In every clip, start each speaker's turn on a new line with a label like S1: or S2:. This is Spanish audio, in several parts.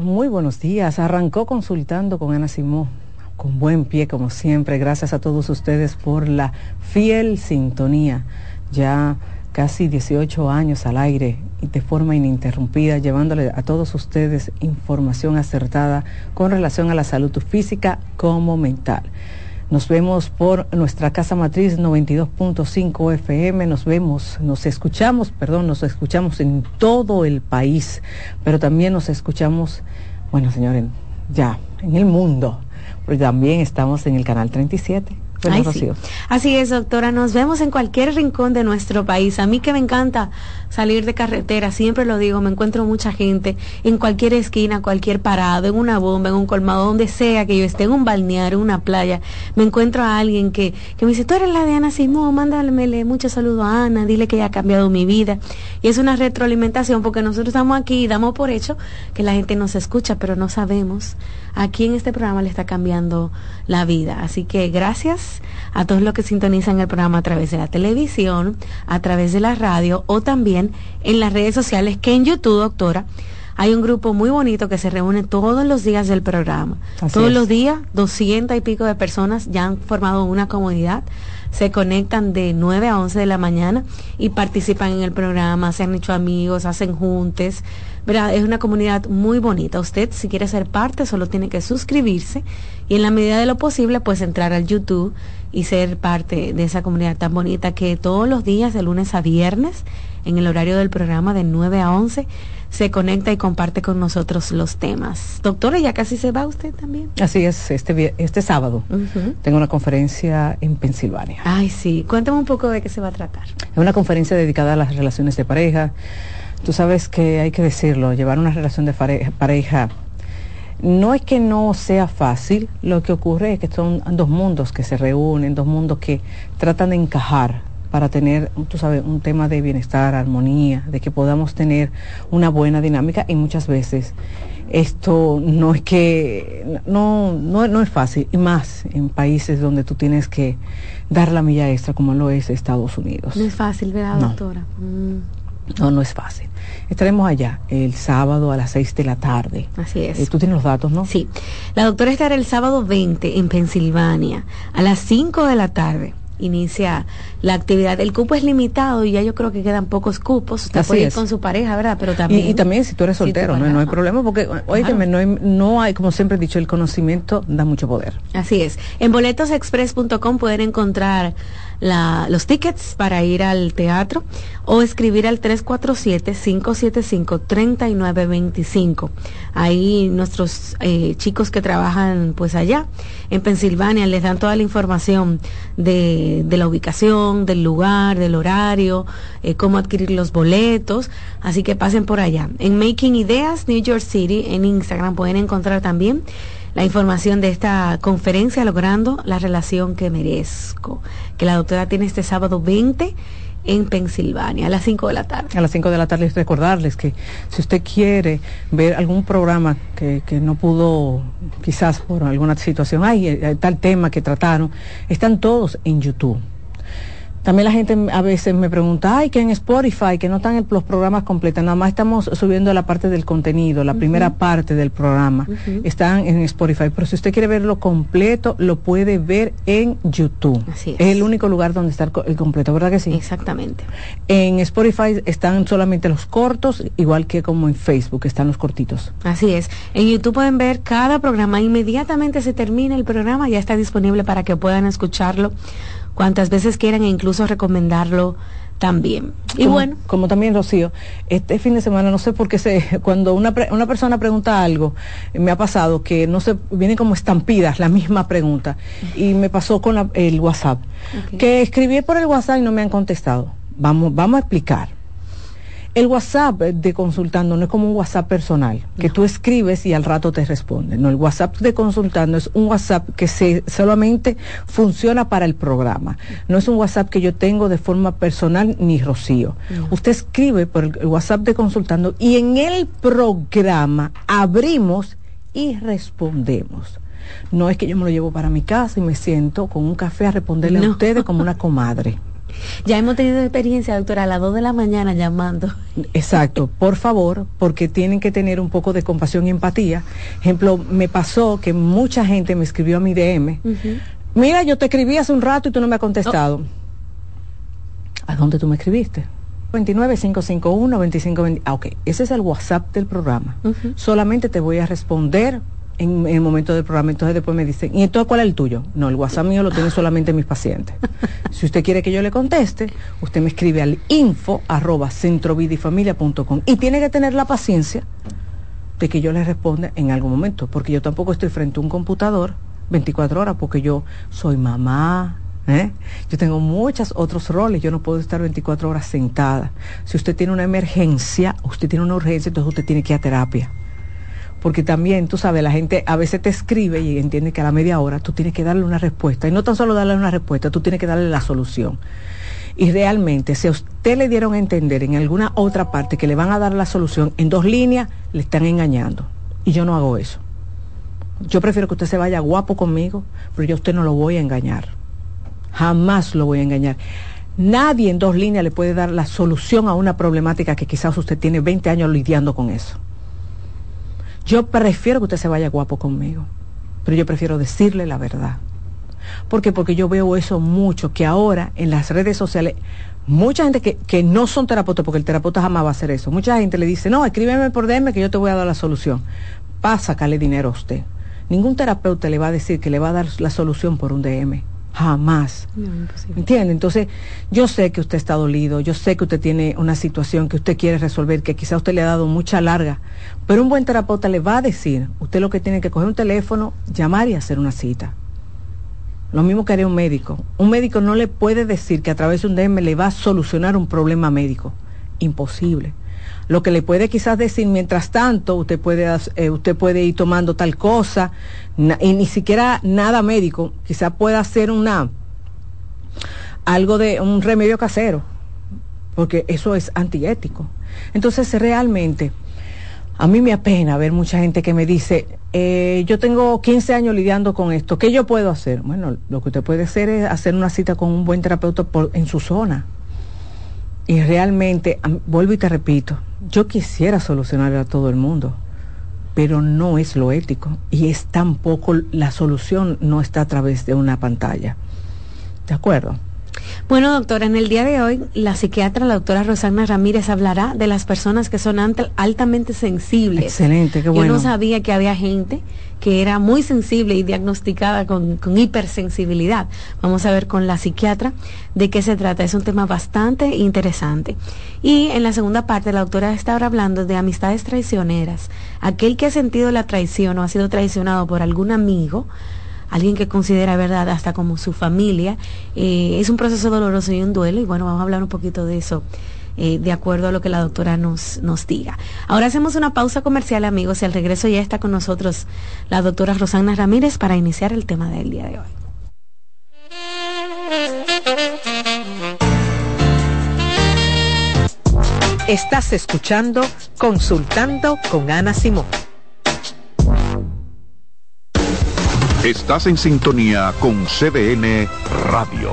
S1: muy buenos días. Arrancó consultando con Ana Simó, con buen pie como siempre. Gracias a todos ustedes por la fiel sintonía. Ya casi 18 años al aire y de forma ininterrumpida, llevándole a todos ustedes información acertada con relación a la salud física como mental. Nos vemos por nuestra casa matriz 92.5 FM, nos vemos, nos escuchamos, perdón, nos escuchamos en todo el país, pero también nos escuchamos, bueno señores, ya, en el mundo, porque también estamos en el canal 37
S2: Así es, doctora. Nos vemos en cualquier rincón de nuestro país. A mí que me encanta salir de carretera, siempre lo digo, me encuentro mucha gente en cualquier esquina, cualquier parado, en una bomba, en un colmado, donde sea que yo esté, en un balneario, en una playa, me encuentro a alguien que, que me dice, tú eres la de Ana Simón, mándamele mucho saludo a Ana, dile que ya ha cambiado mi vida. Y es una retroalimentación porque nosotros estamos aquí y damos por hecho que la gente nos escucha, pero no sabemos a quién este programa le está cambiando la vida. Así que gracias a todos los que sintonizan el programa a través de la televisión, a través de la radio o también en las redes sociales, que en YouTube, doctora, hay un grupo muy bonito que se reúne todos los días del programa. todos los días, doscientas y pico de personas ya han formado una comunidad, se conectan de 9 a 11 de la mañana y participan en el programa, se han hecho amigos, hacen juntes. Es una comunidad muy bonita. Usted, si quiere ser parte, solo tiene que suscribirse y en la medida de lo posible, pues entrar al YouTube y ser parte de esa comunidad tan bonita que todos los días, de lunes a viernes, en el horario del programa de 9 a 11, se conecta y comparte con nosotros los temas. Doctora, ya casi se va usted también.
S1: Así es, este, este sábado tengo una conferencia en Pensilvania.
S2: Ay, sí. Cuéntame un poco de qué se va a tratar.
S1: Es una conferencia dedicada a las relaciones de pareja Tú sabes que hay que decirlo, llevar una relación de pareja no es que no sea fácil, lo que ocurre es que son dos mundos que se reúnen, dos mundos que tratan de encajar para tener, tú sabes, un tema de bienestar, armonía, de que podamos tener una buena dinámica y muchas veces esto no es que, no, no, no es fácil, y más en países donde tú tienes que dar la milla extra como lo es Estados Unidos.
S2: No es fácil, ¿verdad, doctora?
S1: Mm. No, no es fácil. Estaremos allá el sábado a las 6 de la tarde.
S2: Así es.
S1: Eh, tú tienes los datos, ¿no?
S2: Sí. La doctora estará el sábado 20 en Pensilvania a las 5 de la tarde inicia la actividad. El cupo es limitado y ya yo creo que quedan pocos cupos. Usted puede ir con su pareja, ¿verdad? Pero también.
S1: Y, también si tú eres soltero, ¿no? hay problema porque, oye, no, hay, no hay, como siempre he dicho, el conocimiento da mucho poder.
S2: Así es. En boletosexpress.com pueden encontrar los tickets para ir al teatro o escribir al 347-575-3925. Ahí nuestros eh, chicos que trabajan pues allá en Pensilvania les dan toda la información de, de la ubicación, del lugar, del horario, eh, cómo adquirir los boletos. Así que pasen por allá. En Making Ideas New York City en Instagram pueden encontrar también la información de esta conferencia Logrando la relación que merezco, que la doctora tiene este sábado 20 en Pensilvania, a las 5 de la tarde.
S1: A las 5 de la tarde, recordarles que si usted quiere ver algún programa que, que no pudo, quizás por alguna situación, hay eh, tal tema que trataron, están todos en YouTube. También la gente a veces me pregunta, ay, que en Spotify, que no están los programas completos, nada más estamos subiendo la parte del contenido, la primera parte del programa, están en Spotify, pero si usted quiere verlo completo, lo puede ver en YouTube.
S2: Así es.
S1: es el único lugar donde está el, completo, ¿verdad que sí?
S2: Exactamente.
S1: En Spotify están solamente los cortos, igual que como en Facebook están los cortitos.
S2: Así es. En YouTube pueden ver cada programa, inmediatamente se termina el programa, ya está disponible para que puedan escucharlo cuantas veces quieran e incluso recomendarlo también.
S1: Y bueno. Como también, Rocío, este fin de semana, no sé por qué sé, cuando una, una persona pregunta algo, me ha pasado que no sé, vienen como estampidas la misma pregunta. Y me pasó con el WhatsApp. Que escribí por el WhatsApp y no me han contestado. Vamos, vamos a explicar. El WhatsApp de consultando no es como un WhatsApp personal, que tú escribes y al rato te responde. No, el WhatsApp de consultando es un WhatsApp que se, solamente funciona para el programa. No es un WhatsApp que yo tengo de forma personal ni Rocío. Usted escribe por el WhatsApp de consultando y en el programa abrimos y respondemos. No es que yo me lo llevo para mi casa y me siento con un café a responderle a ustedes como una comadre.
S2: Ya hemos tenido experiencia, doctora, a las 2 de la mañana llamando.
S1: Exacto, por favor, porque tienen que tener un poco de compasión y empatía. Ejemplo, me pasó que mucha gente me escribió a mi DM. Mira, yo te escribí hace un rato y tú no me has contestado. Oh. ¿A dónde tú me escribiste? 29551 Ah, ok, ese es el WhatsApp del programa. Solamente te voy a responder en, el momento del programa. Entonces después me dicen, ¿y entonces cuál es el tuyo? No, el WhatsApp mío lo tienen solamente mis pacientes. si usted quiere que yo le conteste, usted me escribe al info arroba centrovidifamilia.com y tiene que tener la paciencia de que yo le responda en algún momento, porque yo tampoco estoy frente a un computador 24 horas, porque yo soy mamá, ¿Eh? Yo tengo muchos otros roles, yo no puedo estar 24 horas sentada. Si usted tiene una emergencia, usted tiene una urgencia, entonces usted tiene que ir a terapia porque también, tú sabes, la gente a veces te escribe y entiende que a la media hora tú tienes que darle una respuesta. Y no tan solo darle una respuesta, tú tienes que darle la solución. Y realmente, si a usted le dieron a entender en alguna otra parte que le van a dar la solución en dos líneas, le están engañando. Y yo no hago eso. Yo prefiero que usted se vaya guapo conmigo, pero yo a usted no lo voy a engañar. Jamás lo voy a engañar. Nadie en dos líneas le puede dar la solución a una problemática que quizás usted tiene 20 años lidiando con eso. Yo prefiero que usted se vaya guapo conmigo, pero yo prefiero decirle la verdad. ¿Por qué? Porque yo veo eso mucho, que ahora en las redes sociales, mucha gente que, que no son terapeutas, porque el terapeuta jamás va a hacer eso, mucha gente le dice, no, escríbeme por DM que yo te voy a dar la solución. Sacarle dinero a usted. Ningún terapeuta le va a decir que le va a dar la solución por un DM. Jamás. ¿Entiende? Entonces, yo sé que usted está dolido, yo sé que usted tiene una situación que usted quiere resolver, que quizá usted le ha dado mucha larga, pero un buen terapeuta le va a decir, usted lo que tiene que coger un teléfono, llamar y hacer una cita. Lo mismo que haría un médico. Un médico no le puede decir que a través de un DM le va a solucionar un problema médico. Imposible. Lo que le puede quizás decir, mientras tanto, usted puede, eh, usted puede ir tomando tal cosa, y ni siquiera nada médico, quizás pueda hacer una, algo de un remedio casero, porque eso es antiético. Entonces, realmente, a mí me apena ver mucha gente que me dice, eh, yo tengo 15 años lidiando con esto, ¿qué yo puedo hacer? Bueno, lo que usted puede hacer es hacer una cita con un buen terapeuta por, en su zona. Y realmente, vuelvo y te repito, yo quisiera solucionar a todo el mundo, pero no es lo ético y es tampoco la solución no está a través de una pantalla. ¿De acuerdo?
S2: Bueno, doctora, en el día de hoy la psiquiatra, la doctora Rosana Ramírez, hablará de las personas que son altamente sensibles.
S1: Excelente, qué bueno.
S2: Yo no sabía que había gente que era muy sensible y diagnosticada con, hipersensibilidad. Vamos a ver con la psiquiatra de qué se trata. Es un tema bastante interesante. Y en la segunda parte, la doctora está ahora hablando de amistades traicioneras. Aquel que ha sentido la traición o ha sido traicionado por algún amigo, alguien que considera verdad hasta como su familia. Eh, es un proceso doloroso y un duelo y bueno, vamos a hablar un poquito de eso. Eh, de acuerdo a lo que la doctora nos, nos diga. Ahora hacemos una pausa comercial, amigos, y al regreso ya está con nosotros la doctora Rosana Ramírez para iniciar el tema del día de hoy.
S3: Estás escuchando Consultando con Ana Simón.
S4: Estás en sintonía con CDN Radio.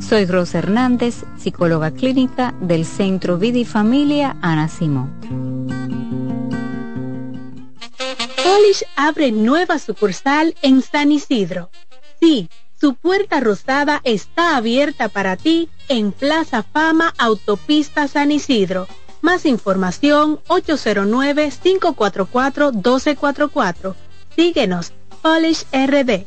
S5: Soy Rosa Hernández, psicóloga clínica del Centro Vida Familia Ana Simón.
S6: Polish abre nueva sucursal en San Isidro. Sí, su puerta rosada está abierta para ti en Plaza Fama Autopista San Isidro. Más información 809-544-1244. Síguenos, Polish RD.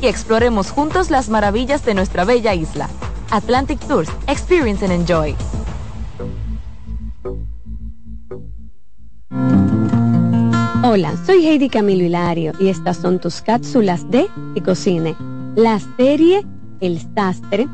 S7: Y exploremos juntos las maravillas de nuestra bella isla. Atlantic Tours, Experience and Enjoy.
S8: Hola, soy Heidi Camilo Hilario y estas son tus cápsulas de Ticocine, la serie El Sastre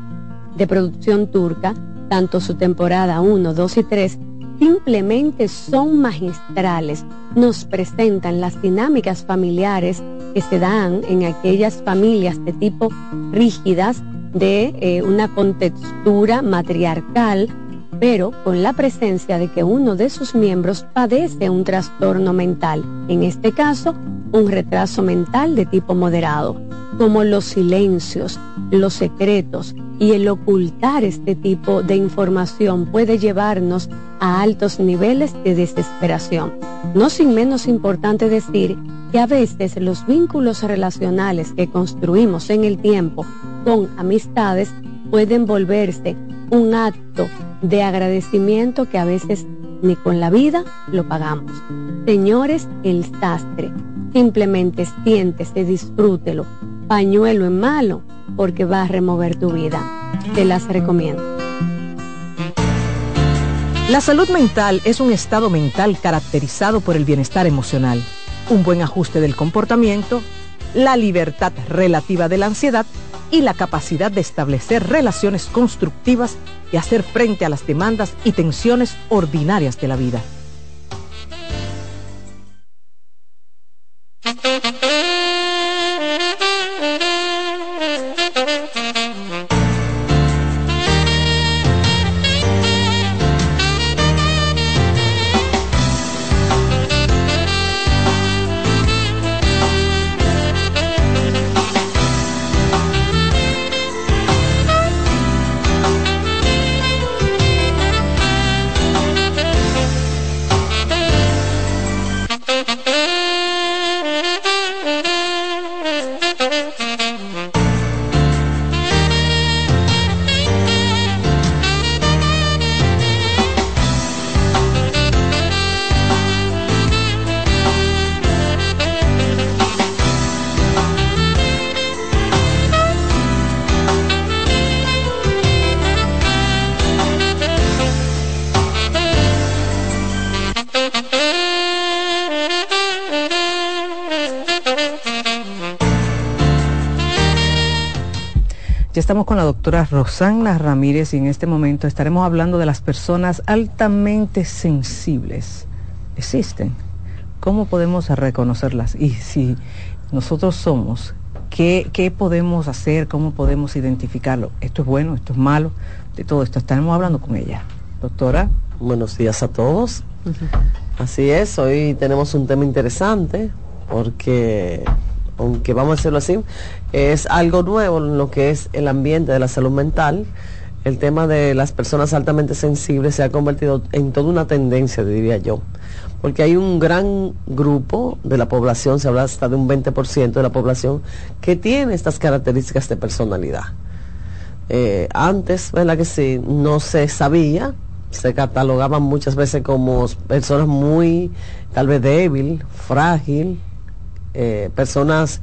S8: de producción turca, tanto su temporada 1, 2 y 3 simplemente son magistrales. Nos presentan las dinámicas familiares que se dan en aquellas familias de tipo rígidas, de eh, una contextura matriarcal, pero con la presencia de que uno de sus miembros padece un trastorno mental, en este caso, un retraso mental de tipo moderado, como los silencios, los secretos y el ocultar este tipo de información puede llevarnos a altos niveles de desesperación. No sin menos importante decir que a veces los vínculos relacionales que construimos en el tiempo con amistades pueden volverse un acto de agradecimiento que a veces ni con la vida lo pagamos. Señores, el sastre, simplemente siéntese, disfrútelo, pañuelo en malo, porque va a remover tu vida. Te las recomiendo.
S3: La salud mental es un estado mental caracterizado por el bienestar emocional, un buen ajuste del comportamiento, la libertad relativa de la ansiedad y la capacidad de establecer relaciones constructivas y hacer frente a las demandas y tensiones ordinarias de la vida. Doctora Rosana Ramírez y en este momento estaremos hablando de las personas altamente sensibles. ¿Existen? ¿Cómo podemos reconocerlas? Y si nosotros somos, ¿qué, qué podemos hacer? ¿Cómo podemos identificarlo? ¿Esto es bueno? ¿Esto es malo? De todo esto estaremos hablando con ella. Doctora.
S9: Buenos días a todos. Así es, hoy tenemos un tema interesante porque aunque vamos a decirlo así, es algo nuevo en lo que es el ambiente de la salud mental. El tema de las personas altamente sensibles se ha convertido en toda una tendencia, diría yo, porque hay un gran grupo de la población, se habla hasta de un 20% de la población, que tiene estas características de personalidad. Eh, antes, ¿verdad que sí? No se sabía, se catalogaban muchas veces como personas muy, tal vez débil, frágil, eh, personas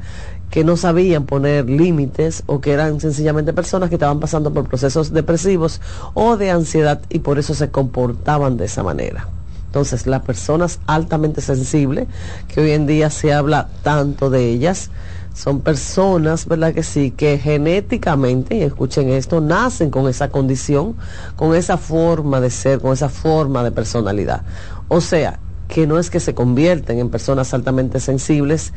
S9: que no sabían poner límites o que eran sencillamente personas que estaban pasando por procesos depresivos o de ansiedad y por eso se comportaban de esa manera. Entonces, las personas altamente sensibles, que hoy en día se habla tanto de ellas, son personas, ¿verdad que sí?, que genéticamente, y escuchen esto, nacen con esa condición, con esa forma de ser, con esa forma de personalidad. O sea, que no es que se convierten en personas altamente sensibles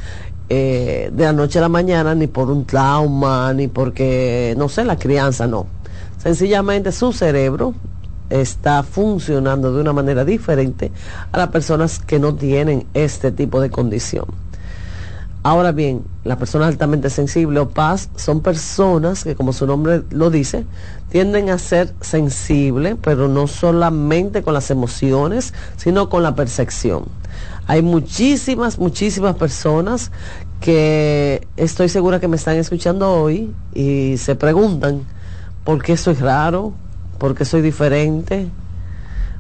S9: eh, de la noche a la mañana, ni por un trauma, ni porque, no sé, la crianza, no. Sencillamente su cerebro está funcionando de una manera diferente a las personas que no tienen este tipo de condición. Ahora bien, las personas altamente sensibles o paz son personas que, como su nombre lo dice, tienden a ser sensibles, pero no solamente con las emociones, sino con la percepción. Hay muchísimas, muchísimas personas que estoy segura que me están escuchando hoy y se preguntan por qué soy raro, por qué soy diferente,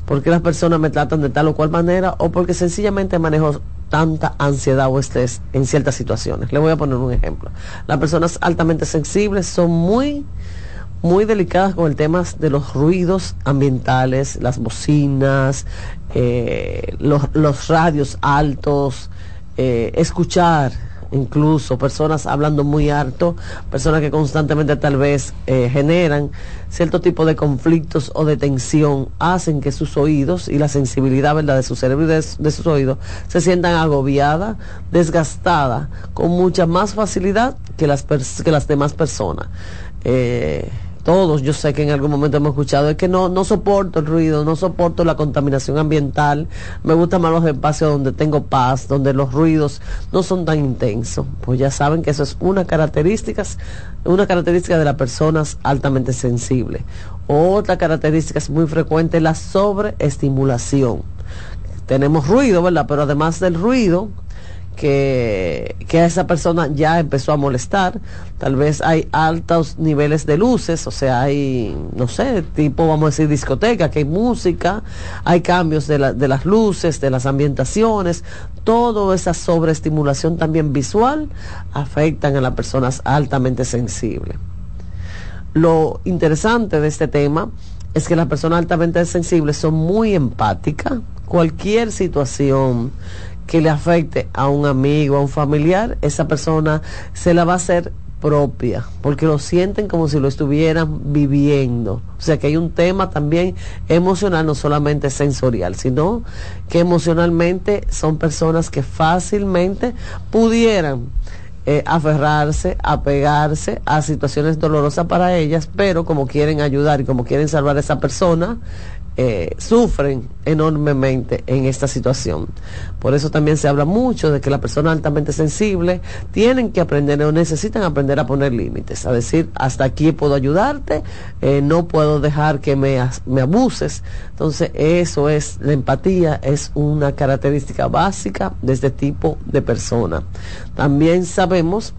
S9: por qué las personas me tratan de tal o cual manera o porque sencillamente manejo tanta ansiedad o estrés en ciertas situaciones. Le voy a poner un ejemplo. Las personas altamente sensibles son muy muy delicadas con el tema de los ruidos ambientales, las bocinas, eh, los, radios altos, eh, escuchar incluso personas hablando muy alto, personas que constantemente tal vez eh, generan cierto tipo de conflictos o de tensión, hacen que sus oídos y la sensibilidad ¿verdad? de su cerebro y de, sus oídos se sientan agobiadas, desgastadas, con mucha más facilidad que las, que las demás personas. Eh, todos yo sé que en algún momento hemos escuchado, es que no, no soporto el ruido, no soporto la contaminación ambiental, me gustan más los espacios donde tengo paz, donde los ruidos no son tan intensos. Pues ya saben que eso es una característica, una característica de las personas altamente sensibles. Otra característica es muy frecuente la sobreestimulación. Tenemos ruido, ¿verdad? Pero además del ruido, que, que, a esa persona ya empezó a molestar. Tal vez hay altos niveles de luces, o sea, hay, no sé, tipo, vamos a decir, discoteca, que hay música, hay cambios de, de las luces, de las ambientaciones, toda esa sobreestimulación también visual afectan a las personas altamente sensibles. Lo interesante de este tema es que las personas altamente sensibles son muy empáticas. Cualquier situación que le afecte a un amigo, a un familiar, esa persona se la va a hacer propia, porque lo sienten como si lo estuvieran viviendo. O sea que hay un tema también emocional, no solamente sensorial, sino que emocionalmente son personas que fácilmente pudieran eh, aferrarse, apegarse a situaciones dolorosas para ellas, pero como quieren ayudar y como quieren salvar a esa persona, eh, sufren enormemente en esta situación. Por eso también se habla mucho de que las personas altamente sensibles tienen que aprender o necesitan aprender a poner límites, a decir, hasta aquí puedo ayudarte, eh, no puedo dejar que me, me abuses. Entonces, eso es, la empatía es una característica básica de este tipo de persona. También sabemos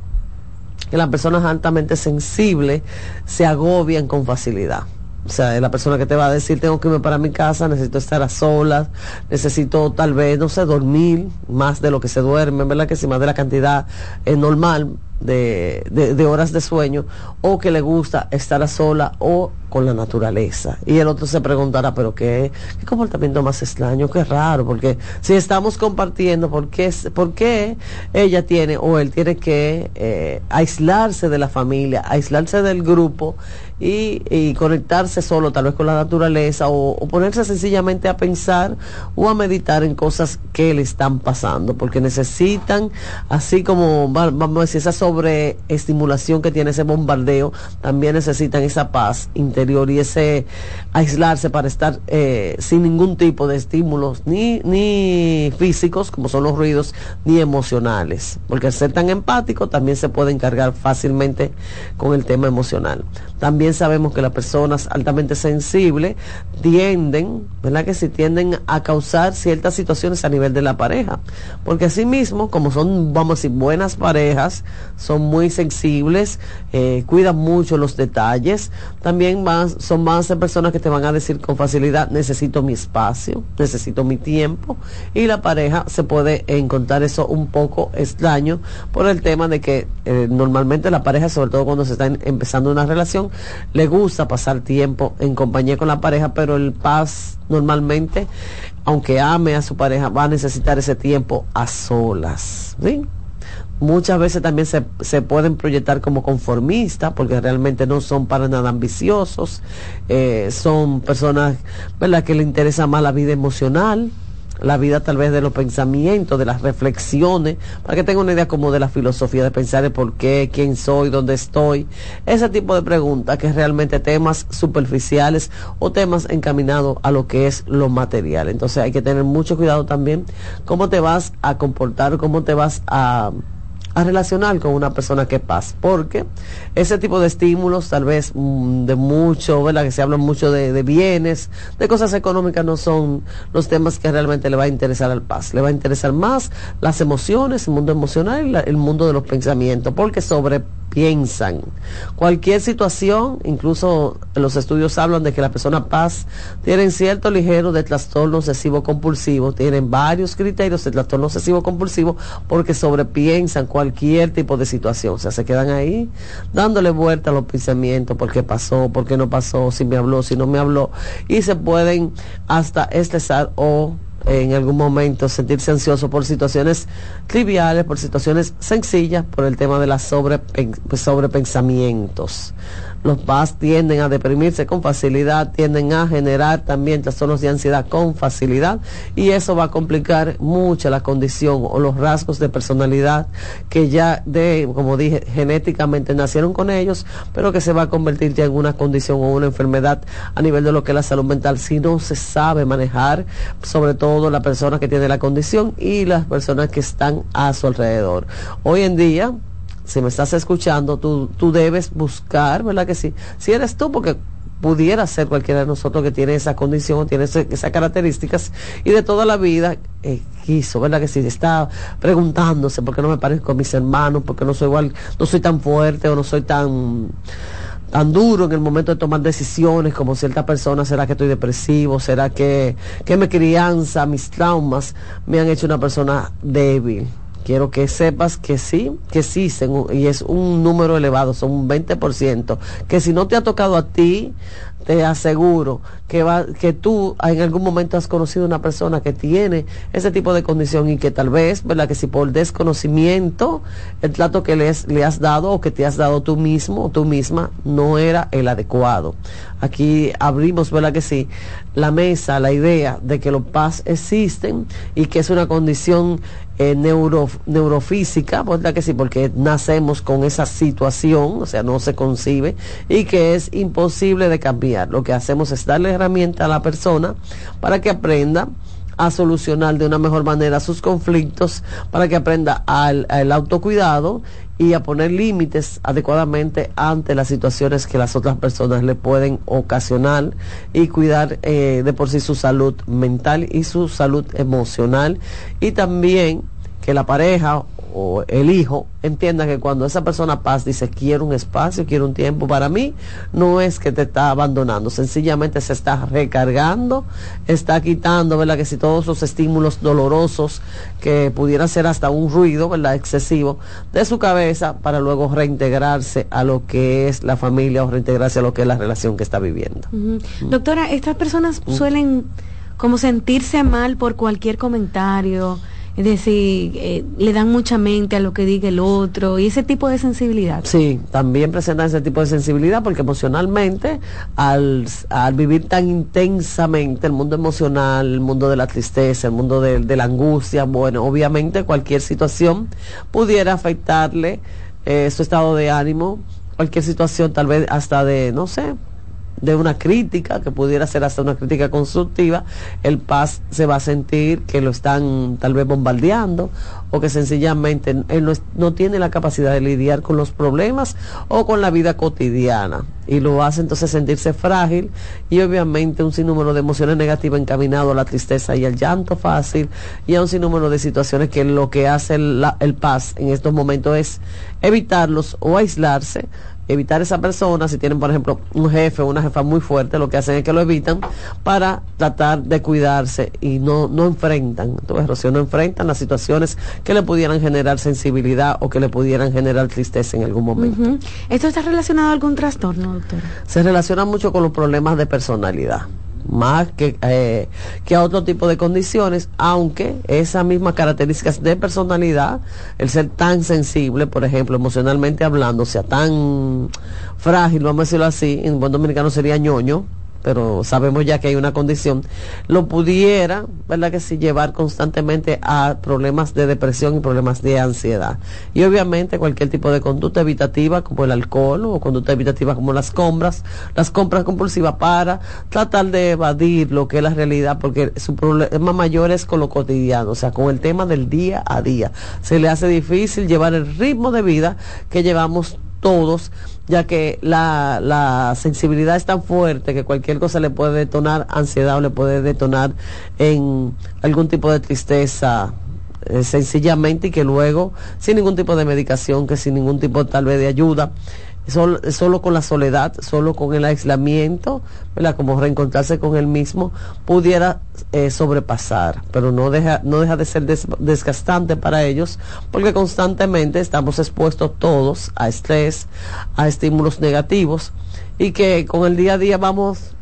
S9: que las personas altamente sensibles se agobian con facilidad o sea, la persona que te va a decir, tengo que irme para mi casa, necesito estar a solas, necesito tal vez, no sé, dormir más de lo que se duerme, ¿verdad? Que si más de la cantidad es normal, de, de, horas de sueño o que le gusta estar a sola o con la naturaleza. Y el otro se preguntará, pero qué, qué comportamiento más extraño, qué raro, porque si estamos compartiendo, ¿por qué, por qué ella tiene o él tiene que eh, aislarse de la familia, aislarse del grupo y, y, conectarse solo tal vez con la naturaleza o, ponerse sencillamente a pensar o a meditar en cosas que le están pasando, porque necesitan, así como vamos a decir, esas sobre estimulación que tiene ese bombardeo, también necesitan esa paz interior y ese aislarse para estar eh, sin ningún tipo de estímulos, ni, ni físicos, como son los ruidos, ni emocionales. Porque al ser tan empático también se puede encargar fácilmente con el tema emocional. También sabemos que las personas altamente sensibles tienden, ¿verdad? Que si tienden a causar ciertas situaciones a nivel de la pareja. Porque asimismo, como son, vamos a decir, buenas parejas, son muy sensibles, eh, cuidan mucho los detalles. También más, son más personas que te van a decir con facilidad, necesito mi espacio, necesito mi tiempo. Y la pareja se puede encontrar eso un poco extraño por el tema de que eh, normalmente la pareja, sobre todo cuando se está empezando una relación, le gusta pasar tiempo en compañía con la pareja, pero el paz normalmente, aunque ame a su pareja, va a necesitar ese tiempo a solas. muchas veces también se, se, pueden proyectar como conformistas porque realmente no son para nada ambiciosos, eh, son personas ¿verdad? que le interesa más la vida emocional, la vida tal vez de los pensamientos, de las reflexiones, para que tenga una idea como de la filosofía, de pensar el por qué, quién soy, dónde estoy, ese tipo de preguntas que realmente temas superficiales o temas encaminados a lo que es lo material. Entonces hay que tener mucho cuidado también cómo te vas a comportar, cómo te vas a a relacionar con una persona que pasa, porque ese tipo de estímulos, tal vez mm, de mucho, ¿verdad? Que se habla mucho de, bienes, de cosas económicas, no son los temas que realmente le va a interesar al paz. Le va a interesar más las emociones, el mundo emocional y el mundo de los pensamientos, porque sobre piensan. Cualquier situación, incluso los estudios hablan de que la persona paz tienen cierto ligero de trastorno obsesivo compulsivo, tienen varios criterios de trastorno obsesivo compulsivo porque sobrepiensan cualquier tipo de situación, o sea, se quedan ahí dándole vuelta a los pensamientos, por qué pasó, por qué no pasó, si me habló, si no me habló, y se pueden hasta estresar o en algún momento sentirse ansioso por situaciones triviales, por situaciones sencillas, por el tema de las sobre, sobrepensamientos los PAS tienden a deprimirse con facilidad, tienden a generar también trastornos de ansiedad con facilidad y eso va a complicar mucho la condición o los rasgos de personalidad que ya de, como dije, genéticamente nacieron con ellos, pero que se va a convertir ya en una condición o una enfermedad a nivel de lo que es la salud mental si no se sabe manejar, sobre todo la persona que tiene la condición y las personas que están a su alrededor. Hoy en día, si me estás escuchando, tú, tú debes buscar, ¿verdad que sí? Si eres tú, porque pudiera ser cualquiera de nosotros que tiene esa condición, tiene esas características y de toda la vida eh, quiso, ¿verdad? Que si está preguntándose por qué no me parezco a mis hermanos, porque no soy igual, no soy tan fuerte o no soy tan tan duro en el momento de tomar decisiones como cierta persona, será que estoy depresivo, será que, que mi crianza, mis traumas me han hecho una persona débil quiero que sepas que sí, que sí, y es un número elevado, son un 20%, que si no te ha tocado a ti, te aseguro que va, que tú en algún momento has conocido una persona que tiene ese tipo de condición y que tal vez, ¿verdad? Que si por desconocimiento el trato que le, le has dado o que te has dado tú mismo o tú misma no era el adecuado. Aquí abrimos, ¿verdad? Que sí, la mesa, la idea de que los paz existen y que es una condición eh, neuro, neurofísica, ¿verdad que sí? Porque nacemos con esa situación, o sea, no se concibe y que es imposible de cambiar. Lo que hacemos es darle herramienta a la persona para que aprenda a solucionar de una mejor manera sus conflictos, para que aprenda al, autocuidado y a poner límites adecuadamente ante las situaciones que las otras personas le pueden ocasionar y cuidar eh, de por sí su salud mental y su salud emocional. Y también que la pareja o el hijo entienda que cuando esa persona pasa dice quiero un espacio, quiero un tiempo para mí, no es que te está abandonando, sencillamente se está recargando, está quitando, ¿verdad? Que si todos los estímulos dolorosos que pudieran ser hasta un ruido, ¿verdad? Excesivo de su cabeza para luego reintegrarse a lo que es la familia o reintegrarse a lo que es la relación que está viviendo.
S2: Doctora, estas personas suelen como sentirse mal por cualquier comentario es decir, eh, le dan mucha mente a lo que diga el otro y ese tipo de sensibilidad.
S9: Sí, también presentan ese tipo de sensibilidad porque emocionalmente, al, vivir tan intensamente el mundo emocional, el mundo de la tristeza, el mundo de, la angustia, bueno, obviamente cualquier situación pudiera afectarle eh, su estado de ánimo, cualquier situación tal vez hasta de, no sé, de una crítica, que pudiera ser hasta una crítica constructiva, el paz se va a sentir que lo están tal vez bombardeando o que sencillamente él no, tiene la capacidad de lidiar con los problemas o con la vida cotidiana. Y lo hace entonces sentirse frágil y obviamente un sinnúmero de emociones negativas encaminado a la tristeza y al llanto fácil y a un sinnúmero de situaciones que lo que hace el, el paz en estos momentos es evitarlos o aislarse evitar esa persona, si tienen por ejemplo un jefe o una jefa muy fuerte, lo que hacen es que lo evitan para tratar de cuidarse y no, no enfrentan, entonces Rocío, no enfrentan las situaciones que le pudieran generar sensibilidad o que le pudieran generar tristeza en algún momento.
S2: ¿Esto está relacionado a algún trastorno, doctora?
S9: Se relaciona mucho con los problemas de personalidad más que, eh, que a otro tipo de condiciones, aunque esas mismas características de personalidad, el ser tan sensible, por ejemplo, emocionalmente hablando, sea tan frágil, vamos a decirlo así, en buen dominicano sería ñoño, pero sabemos ya que hay una condición, lo pudiera, ¿verdad que sí, llevar constantemente a problemas de depresión y problemas de ansiedad. Y obviamente cualquier tipo de conducta evitativa como el alcohol o conducta evitativa como las compras, las compras compulsivas para tratar de evadir lo que es la realidad, porque su problema mayor es con lo cotidiano, o sea, con el tema del día a día. Se le hace difícil llevar el ritmo de vida que llevamos todos, ya que la, la, sensibilidad es tan fuerte que cualquier cosa le puede detonar ansiedad o le puede detonar en algún tipo de tristeza eh, sencillamente y que luego sin ningún tipo de medicación, que sin ningún tipo tal vez de ayuda, solo, solo con la soledad, solo con el aislamiento, ¿verdad? como reencontrarse con él mismo, pudiera eh, sobrepasar, pero no deja, no deja de ser desgastante para ellos, porque constantemente estamos expuestos todos a estrés, a estímulos negativos, y que con el día a día vamos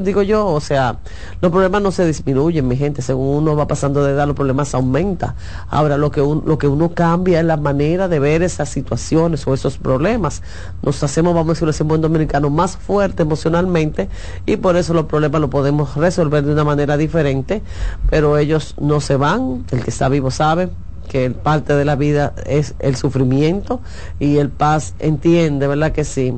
S9: digo yo, o sea, los problemas no se disminuyen, mi gente, según uno va pasando de edad, los problemas aumentan. Ahora, lo que, lo que uno cambia es la manera de ver esas situaciones o esos problemas. Nos hacemos, vamos a decirlo así, en buen dominicano, más fuerte emocionalmente y por eso los problemas los podemos resolver de una manera diferente, pero ellos no se van, el que está vivo sabe, que parte de la vida es el sufrimiento y el paz entiende, ¿verdad que sí?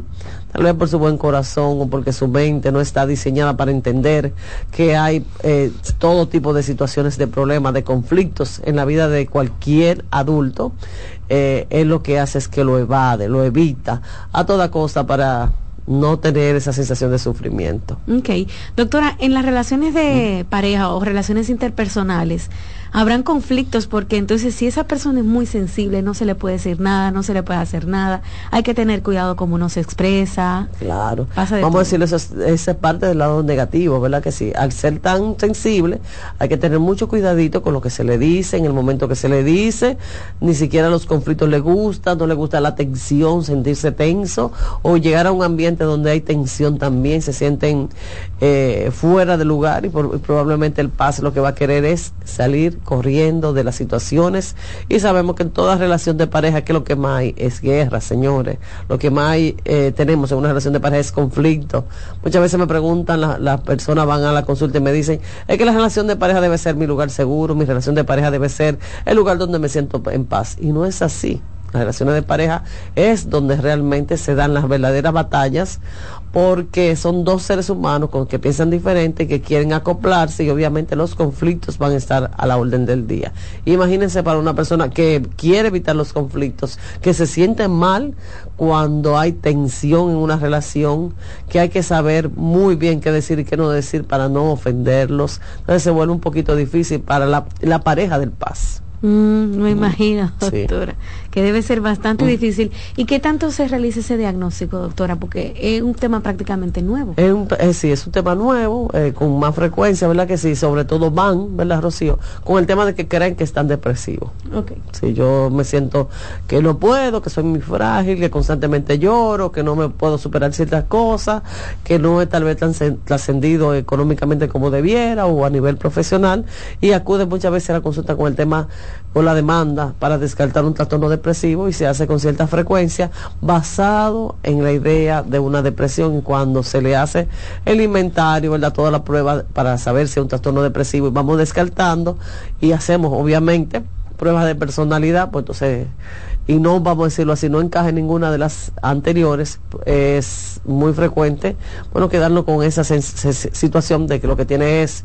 S9: Tal vez por su buen corazón o porque su mente no está diseñada para entender que hay eh, todo tipo de situaciones de problemas, de conflictos en la vida de cualquier adulto. Eh, es lo que hace es que lo evade, lo evita a toda costa para no tener esa sensación de sufrimiento.
S2: Ok. Doctora, en las relaciones de pareja o relaciones interpersonales, habrán conflictos porque entonces si esa persona es muy sensible no se le puede decir nada, no se le puede hacer nada, hay que tener cuidado como uno se expresa.
S9: Claro, vamos a decir esa es parte del lado negativo, ¿verdad que sí? Al ser tan sensible hay que tener mucho cuidadito con lo que se le dice, en el momento que se le dice, ni siquiera los conflictos le gustan, no le gusta la tensión, sentirse tenso o llegar a un ambiente donde hay tensión también, se sienten eh, fuera de lugar y, y probablemente el paz lo que va a querer es salir corriendo de las situaciones y sabemos que en toda relación de pareja que lo que más hay es guerra, señores. Lo que más eh, tenemos en una relación de pareja es conflicto. Muchas veces me preguntan, las personas van a la consulta y me dicen, es que la relación de pareja debe ser mi lugar seguro, mi relación de pareja debe ser el lugar donde me siento en paz. Y no es así. Las relaciones de pareja es donde realmente se dan las verdaderas batallas porque son dos seres humanos con que piensan diferente, que quieren acoplarse y obviamente los conflictos van a estar a la orden del día. Imagínense para una persona que quiere evitar los conflictos, que se siente mal cuando hay tensión en una relación, que hay que saber muy bien qué decir y qué no decir para no ofenderlos. Entonces se vuelve un poquito difícil para la, la pareja del paz.
S2: Mm, me imagino, doctora, que debe ser bastante difícil. ¿Y qué tanto se realiza ese diagnóstico, doctora? Porque es un tema prácticamente nuevo.
S9: Es un, eh, sí, es un tema nuevo, eh, con más frecuencia, ¿verdad? Que sí, sobre todo van, ¿verdad, Rocío? Con el tema de que creen que están depresivos. Ok. Si yo me siento que no puedo, que soy muy frágil, que constantemente lloro, que no me puedo superar ciertas cosas, que no es tal vez tan trascendido económicamente como debiera o a nivel profesional, y acude muchas veces a la consulta con el tema o la demanda para descartar un trastorno depresivo y se hace con cierta frecuencia basado en la idea de una depresión cuando se le hace el inventario, ¿verdad? Toda la prueba para saber si es un trastorno depresivo y vamos descartando y hacemos obviamente pruebas de personalidad, pues entonces y no vamos a decirlo así, no encaja en ninguna de las anteriores, es muy frecuente, bueno, quedarnos con esa situación de que lo que tiene es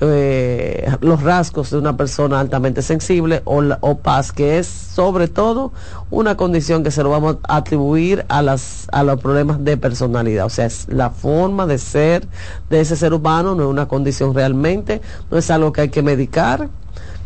S9: eh, los rasgos de una persona altamente sensible o, o, paz, que es sobre todo una condición que se lo vamos a atribuir a, las, a los problemas de personalidad. O sea, es la forma de ser de ese ser humano, no es una condición realmente, no es algo que hay que medicar,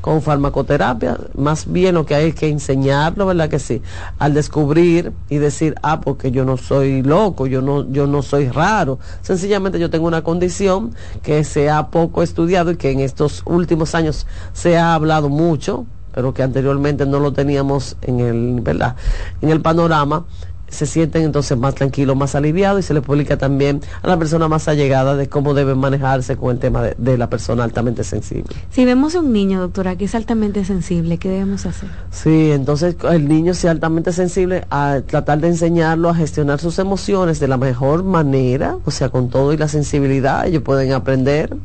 S9: con farmacoterapia, más bien lo que hay que enseñarlo, ¿verdad que sí? Al descubrir y decir, ah, porque yo no soy loco, yo no, yo no soy raro. Sencillamente yo tengo una condición que se ha poco estudiado y que en estos últimos años se ha hablado mucho, pero que anteriormente no lo teníamos en el, ¿verdad? En el panorama se sienten entonces más tranquilos, más aliviados y se les publica también a la persona más allegada de cómo deben manejarse con el tema de, la persona altamente sensible.
S2: Si vemos a un niño, doctora, que es altamente sensible, ¿qué debemos hacer?
S9: Sí, entonces el niño sea altamente sensible a tratar de enseñarlo a gestionar sus emociones de la mejor manera, o sea, con todo y la sensibilidad, ellos pueden aprender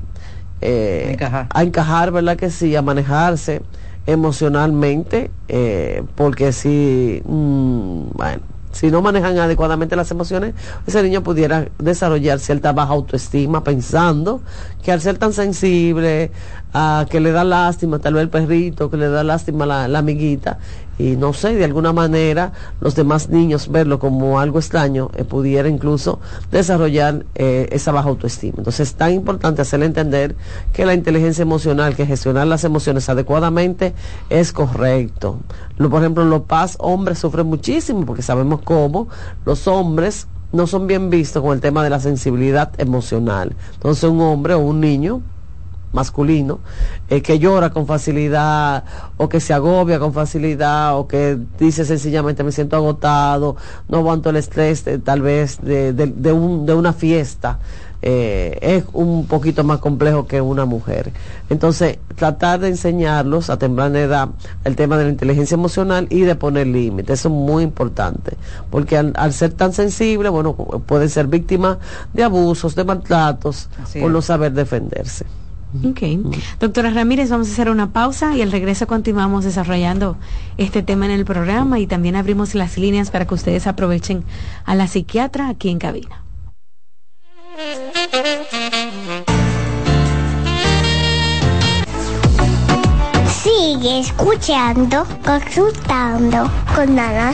S9: eh, a encajar, ¿verdad que sí? A manejarse emocionalmente, eh, porque si, mm, bueno, si no manejan adecuadamente las emociones, ese niño pudiera desarrollar cierta baja autoestima pensando que al ser tan sensible, a que le da lástima tal vez el perrito, que le da lástima la amiguita, y no sé, de alguna manera los demás niños verlo como algo extraño, eh, pudiera incluso desarrollar eh, esa baja autoestima. Entonces es tan importante hacerle entender que la inteligencia emocional, que gestionar las emociones adecuadamente es correcto. por ejemplo, los paz hombres sufren muchísimo porque sabemos cómo los hombres no son bien vistos con el tema de la sensibilidad emocional. Entonces un hombre o un niño masculino, eh, que llora con facilidad o que se agobia con facilidad o que dice sencillamente me siento agotado, no aguanto el estrés tal vez de, de, un, de una fiesta. eh, es un poquito más complejo que una mujer. Entonces, tratar de enseñarlos a temprana edad el tema de la inteligencia emocional y de poner límites, eso es muy importante, porque al, ser tan sensible, bueno, puede ser víctima de abusos, de maltratos, por no saber defenderse.
S2: Ok. Doctora Ramírez, vamos a hacer una pausa y al regreso continuamos desarrollando este tema en el programa y también abrimos las líneas para que ustedes aprovechen a la psiquiatra aquí en cabina.
S10: Sigue escuchando, consultando con Ana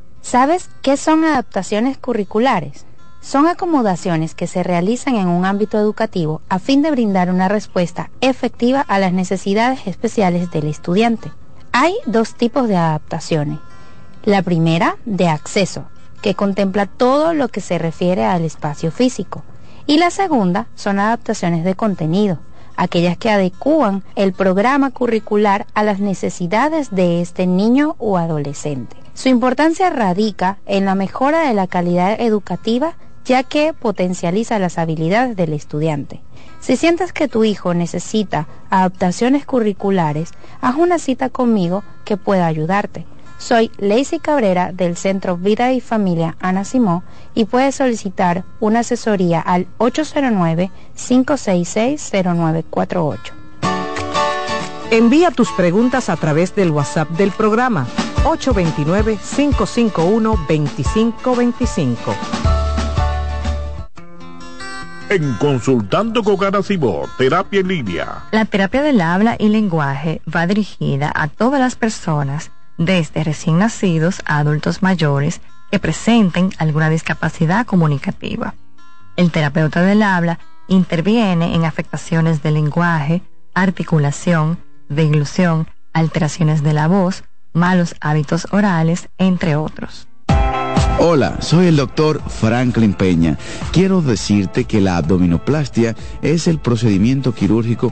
S11: ¿Sabes qué son adaptaciones curriculares? Son acomodaciones que se realizan en un ámbito educativo a fin de brindar una respuesta efectiva a las necesidades especiales del estudiante. Hay dos tipos de adaptaciones. La primera, de acceso, que contempla todo lo que se refiere al espacio físico. Y la segunda son adaptaciones de contenido, aquellas que adecúan el programa curricular a las necesidades de este niño o adolescente. Su importancia radica en la mejora de la calidad educativa ya que potencializa las habilidades del estudiante. Si sientes que tu hijo necesita adaptaciones curriculares, haz una cita conmigo que pueda ayudarte. Soy Lacey Cabrera del Centro Vida y Familia Ana Simó y puedes solicitar una asesoría al 809-566-0948.
S1: Envía tus preguntas a través del WhatsApp del programa 829-551-2525.
S12: En Consultando con Garacimo, Terapia en Línea.
S13: La terapia del habla y lenguaje va dirigida a todas las personas, desde recién nacidos a adultos mayores, que presenten alguna discapacidad comunicativa. El terapeuta del habla interviene en afectaciones del lenguaje, articulación, deglución, alteraciones de la voz, malos hábitos orales, entre otros.
S14: Hola, soy el doctor Franklin Peña. Quiero decirte que la abdominoplastia es el procedimiento quirúrgico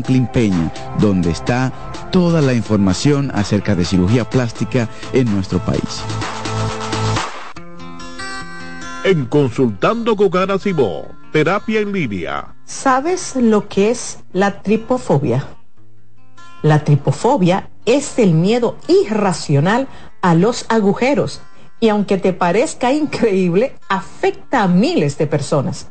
S14: Franklin Peña, donde está toda la información acerca de cirugía plástica en nuestro país.
S12: En Consultando con Simó, terapia en línea.
S15: ¿Sabes lo que es la tripofobia? La tripofobia es el miedo irracional a los agujeros y aunque te parezca increíble, afecta a miles de personas.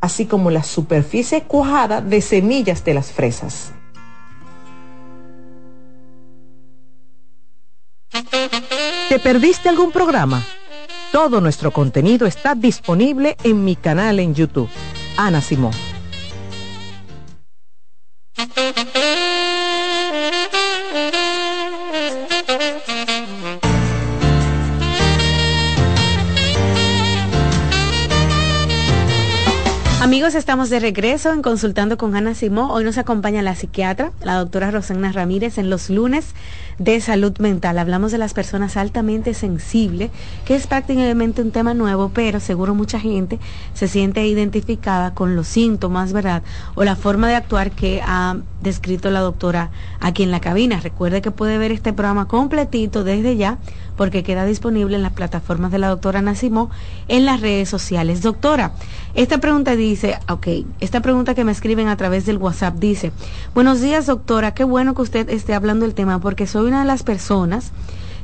S15: así como la superficie cuajada de semillas de las fresas.
S1: ¿Te perdiste algún programa? Todo nuestro contenido está disponible en mi canal en YouTube, Ana Simón.
S2: Amigos, estamos de regreso en Consultando con Ana Simó. Hoy nos acompaña la psiquiatra, la doctora Rosana Ramírez, en los lunes de salud mental. Hablamos de las personas altamente sensibles, que es prácticamente un tema nuevo, pero seguro mucha gente se siente identificada con los síntomas, ¿verdad? O la forma de actuar que ha descrito la doctora aquí en la cabina. Recuerde que puede ver este programa completito desde ya, porque queda disponible en las plataformas de la doctora Nacimó en las redes sociales. Doctora, esta pregunta dice, ok, esta pregunta que me escriben a través del WhatsApp dice, buenos días doctora, qué bueno que usted esté hablando del tema porque soy una de las personas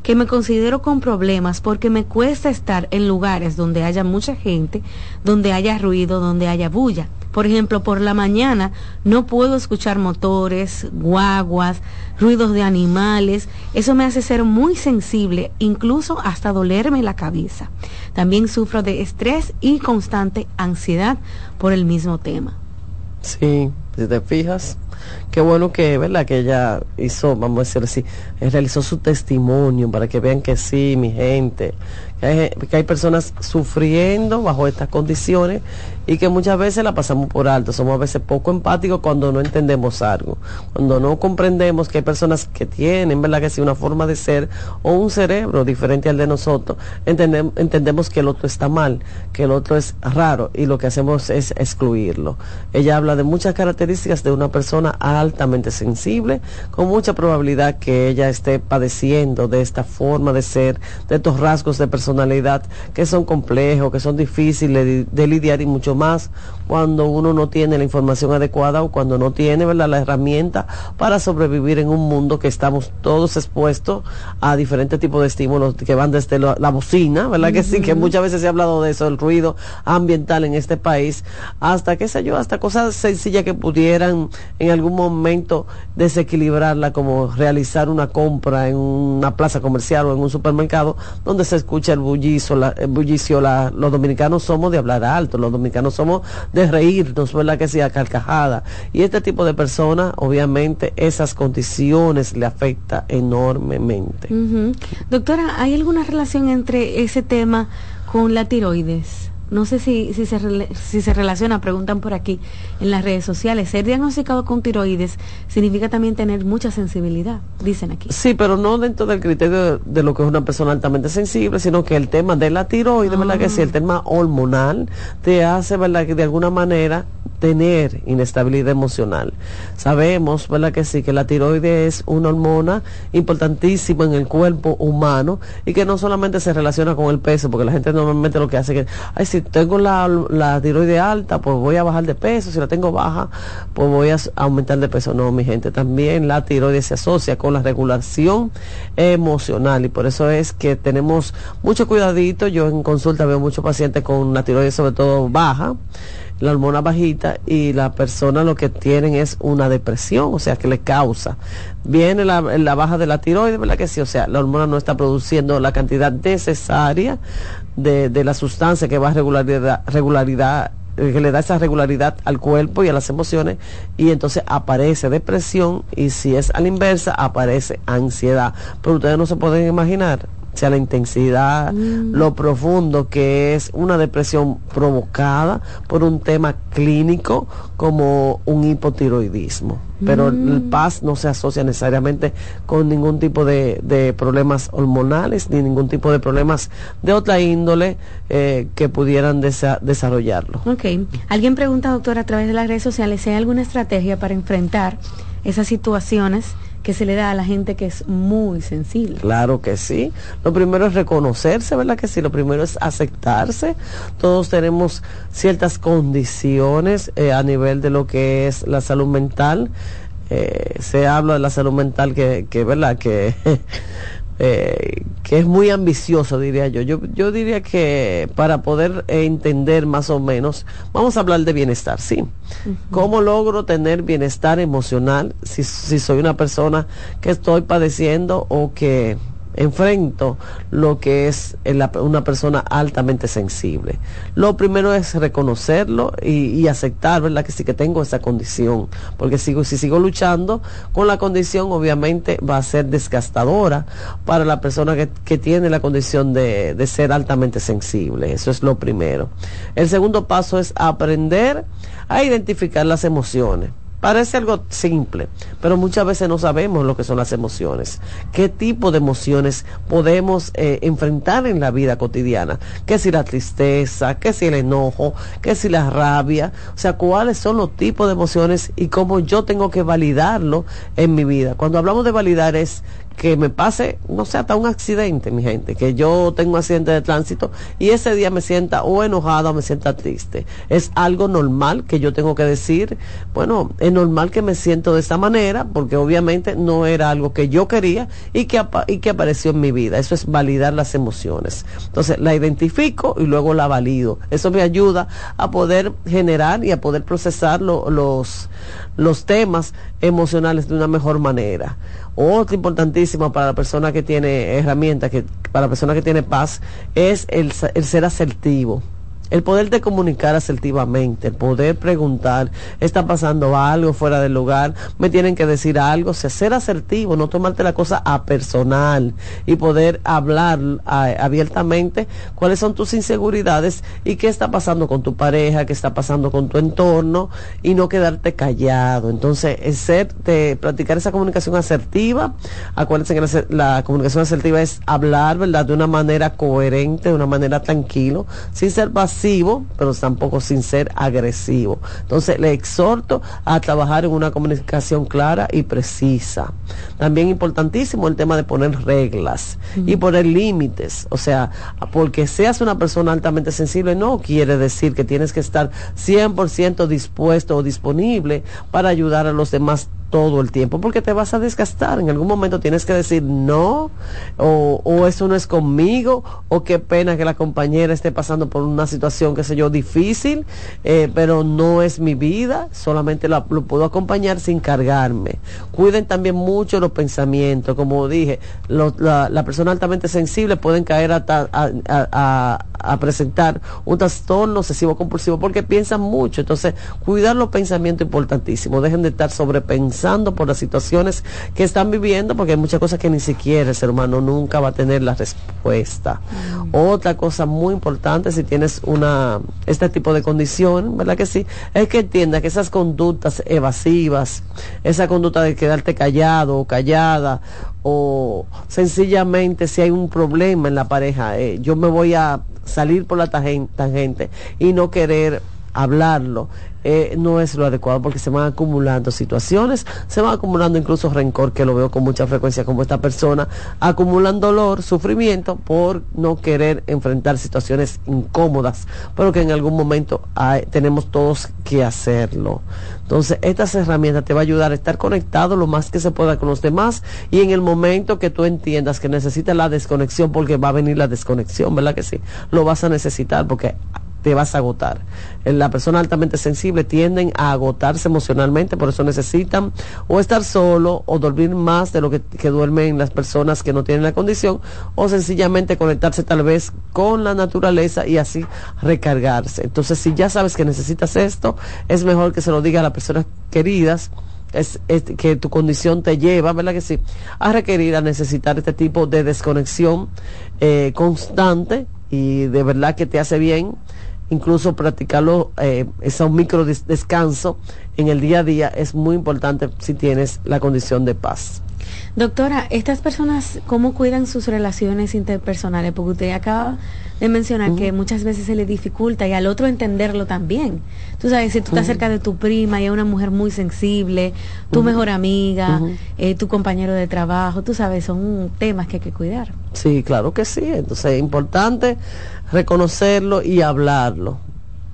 S2: que me considero con problemas porque me cuesta estar en lugares donde haya mucha gente, donde haya ruido, donde haya bulla. Por ejemplo, por la mañana no puedo escuchar motores, guaguas, ruidos de animales. Eso me hace ser muy sensible, incluso hasta dolerme la cabeza. También sufro de estrés y constante ansiedad por el mismo tema.
S9: Sí, si te fijas, qué bueno que, ¿verdad? Que ella hizo, vamos a decirlo así, realizó su testimonio para que vean que sí, mi gente, que hay, personas sufriendo bajo estas condiciones y que muchas veces la pasamos por alto. Somos a veces poco empáticos cuando no entendemos algo, cuando no comprendemos que hay personas que tienen, ¿verdad? Que si una forma de ser o un cerebro diferente al de nosotros, entendemos que el otro está mal, que el otro es raro y lo que hacemos es excluirlo. Ella habla de muchas características de una persona altamente sensible, con mucha probabilidad que ella esté padeciendo de esta forma de ser, de estos rasgos de personalidad que son complejos, que son difíciles de, lidiar y mucho más cuando uno no tiene la información adecuada o cuando no tiene ¿verdad? la herramienta para sobrevivir en un mundo que estamos todos expuestos a diferentes tipos de estímulos que van desde la, bocina, ¿verdad? Que sí, que muchas veces se ha hablado de eso, el ruido ambiental en este país, hasta, qué sé yo, hasta cosas sencillas que pudieran en algún momento desequilibrarla, como realizar una compra en una plaza comercial o en un supermercado donde se escucha el bullicio, la, el bullicio la, los dominicanos somos de hablar alto, los dominicanos somos de reírnos, ¿verdad? Que sea carcajada. Y este tipo de personas, obviamente, esas condiciones le afecta enormemente.
S2: Doctora, ¿hay alguna relación entre ese tema con la tiroides? No sé si, si, se, si se relaciona, preguntan por aquí en las redes sociales. Ser diagnosticado con tiroides significa también tener mucha sensibilidad, dicen aquí.
S9: Sí, pero no dentro del criterio de, lo que es una persona altamente sensible, sino que el tema de la tiroides, ¿verdad? Que si el tema hormonal te hace, ¿verdad? Que de alguna manera tener inestabilidad emocional. Sabemos, ¿verdad? Que sí, que la tiroides es una hormona importantísima en el cuerpo humano y que no solamente se relaciona con el peso, porque la gente normalmente lo que hace es que, ay, tengo la, la tiroides alta, pues voy a bajar de peso, si la tengo baja, pues voy a aumentar de peso. No, mi gente, también la tiroides se asocia con la regulación emocional y por eso es que tenemos mucho cuidadito. Yo en consulta veo muchos pacientes con la tiroides sobre todo baja la hormona bajita y la persona lo que tienen es una depresión, o sea, que le causa. Viene la, la baja de la tiroides, ¿verdad que sí? O sea, la hormona no está produciendo la cantidad necesaria de, de la sustancia que va a regularidad, regularidad eh, que le da esa regularidad al cuerpo y a las emociones y entonces aparece depresión y si es a la inversa aparece ansiedad. Pero ustedes no se pueden imaginar sea la intensidad, mm. lo profundo que es una depresión provocada por un tema clínico como un hipotiroidismo. Pero el mm. paz no se asocia necesariamente con ningún tipo de, problemas hormonales ni ningún tipo de problemas de otra índole eh, que pudieran desarrollarlo.
S2: Ok. Alguien pregunta, doctor, a través de las redes sociales si hay alguna estrategia para enfrentar esas situaciones que se le da a la gente que es muy sensible.
S9: Claro que sí. Lo primero es reconocerse, ¿verdad que sí? Lo primero es aceptarse. Todos tenemos ciertas condiciones eh, a nivel de lo que es la salud mental. Eh, se habla de la salud mental que, que ¿verdad? Que eh, que es muy ambicioso, diría yo. yo. Yo diría que para poder entender más o menos, vamos a hablar de bienestar, sí. ¿Cómo logro tener bienestar emocional si, si soy una persona que estoy padeciendo o que enfrento lo que es una persona altamente sensible. Lo primero es reconocerlo y, aceptar, ¿verdad? Que sí que tengo esa condición, porque sigo, si sigo luchando con la condición, obviamente va a ser desgastadora para la persona que, tiene la condición de ser altamente sensible. Eso es lo primero. El segundo paso es aprender a identificar las emociones. Parece algo simple, pero muchas veces no sabemos lo que son las emociones. ¿Qué tipo de emociones podemos eh, enfrentar en la vida cotidiana? ¿Qué si la tristeza? ¿Qué si el enojo? ¿Qué si la rabia? O sea, ¿cuáles son los tipos de emociones y cómo yo tengo que validarlo en mi vida? Cuando hablamos de validar es que me pase, no sé, hasta un accidente, mi gente, que yo tengo un accidente de tránsito y ese día me sienta o enojada o me sienta triste. Es algo normal que yo tengo que decir, bueno, es normal que me siento de esta manera porque obviamente no era algo que yo quería y que, y que apareció en mi vida. Eso es validar las emociones. Entonces, la identifico y luego la valido. Eso me ayuda a poder generar y a poder procesar los, los temas emocionales de una mejor manera. Otro importantísimo para la persona que tiene herramientas, que, para la persona que tiene paz, es el, el ser asertivo. El poder de comunicar asertivamente, el poder preguntar, está pasando algo fuera del lugar, me tienen que decir algo, o ser asertivo, no tomarte la cosa a personal y poder hablar abiertamente cuáles son tus inseguridades y qué está pasando con tu pareja, qué está pasando con tu entorno y no quedarte callado. Entonces, el ser, de practicar esa comunicación asertiva, acuérdense que la, comunicación asertiva es hablar, ¿verdad?, de una manera coherente, de una manera tranquilo, sin ser pero tampoco sin ser agresivo. Entonces le exhorto a trabajar en una comunicación clara y precisa. También importantísimo el tema de poner reglas y poner límites. O sea, porque seas una persona altamente sensible no quiere decir que tienes que estar 100% dispuesto o disponible para ayudar a los demás todo el tiempo porque te vas a desgastar. En algún momento tienes que decir no, o, eso no es conmigo, o qué pena que la compañera esté pasando por una situación, qué sé yo, difícil, eh, pero no es mi vida, solamente lo puedo acompañar sin cargarme. Cuiden también mucho los pensamientos, como dije, la, persona altamente sensible pueden caer a, presentar un trastorno obsesivo compulsivo porque piensan mucho. Entonces, cuidar los pensamientos importantísimo. Dejen de estar sobrepensando por las situaciones que están viviendo, porque hay muchas cosas que ni siquiera el ser humano nunca va a tener la respuesta. Mm. Otra cosa muy importante, si tienes una este tipo de condición, ¿verdad que sí? Es que entienda que esas conductas evasivas, esa conducta de quedarte callado o callada, o sencillamente si hay un problema en la pareja, eh, yo me voy a salir por la tangente y no querer hablarlo eh, no es lo adecuado porque se van acumulando situaciones, se van acumulando incluso rencor, que lo veo con mucha frecuencia como esta persona, acumulan dolor, sufrimiento por no querer enfrentar situaciones incómodas, pero que en algún momento tenemos todos que hacerlo. Entonces, estas herramientas te va a ayudar a estar conectado lo más que se pueda con los demás y en el momento que tú entiendas que necesitas la desconexión, porque va a venir la desconexión, ¿verdad que sí? Lo vas a necesitar porque te vas a agotar. La persona altamente sensible tienden a agotarse emocionalmente, por eso necesitan o estar solo o dormir más de lo que, duermen las personas que no tienen la condición o sencillamente conectarse tal vez con la naturaleza y así recargarse. Entonces, si ya sabes que necesitas esto, es mejor que se lo diga a las personas queridas. Es, que tu condición te lleva, ¿verdad que sí? A requerir, a necesitar este tipo de desconexión eh, constante y de verdad que te hace bien incluso practicarlo, eh, ese micro descanso en el día a día es muy importante si tienes la condición de paz.
S2: Doctora, estas personas, ¿cómo cuidan sus relaciones interpersonales? Porque usted acaba de mencionar que muchas veces se le dificulta y al otro entenderlo también. Tú sabes, si tú estás cerca de tu prima y es una mujer muy sensible, tu mejor amiga, eh, tu compañero de trabajo, tú sabes, son temas que hay que cuidar.
S9: Sí, claro que sí. Entonces es importante reconocerlo y hablarlo.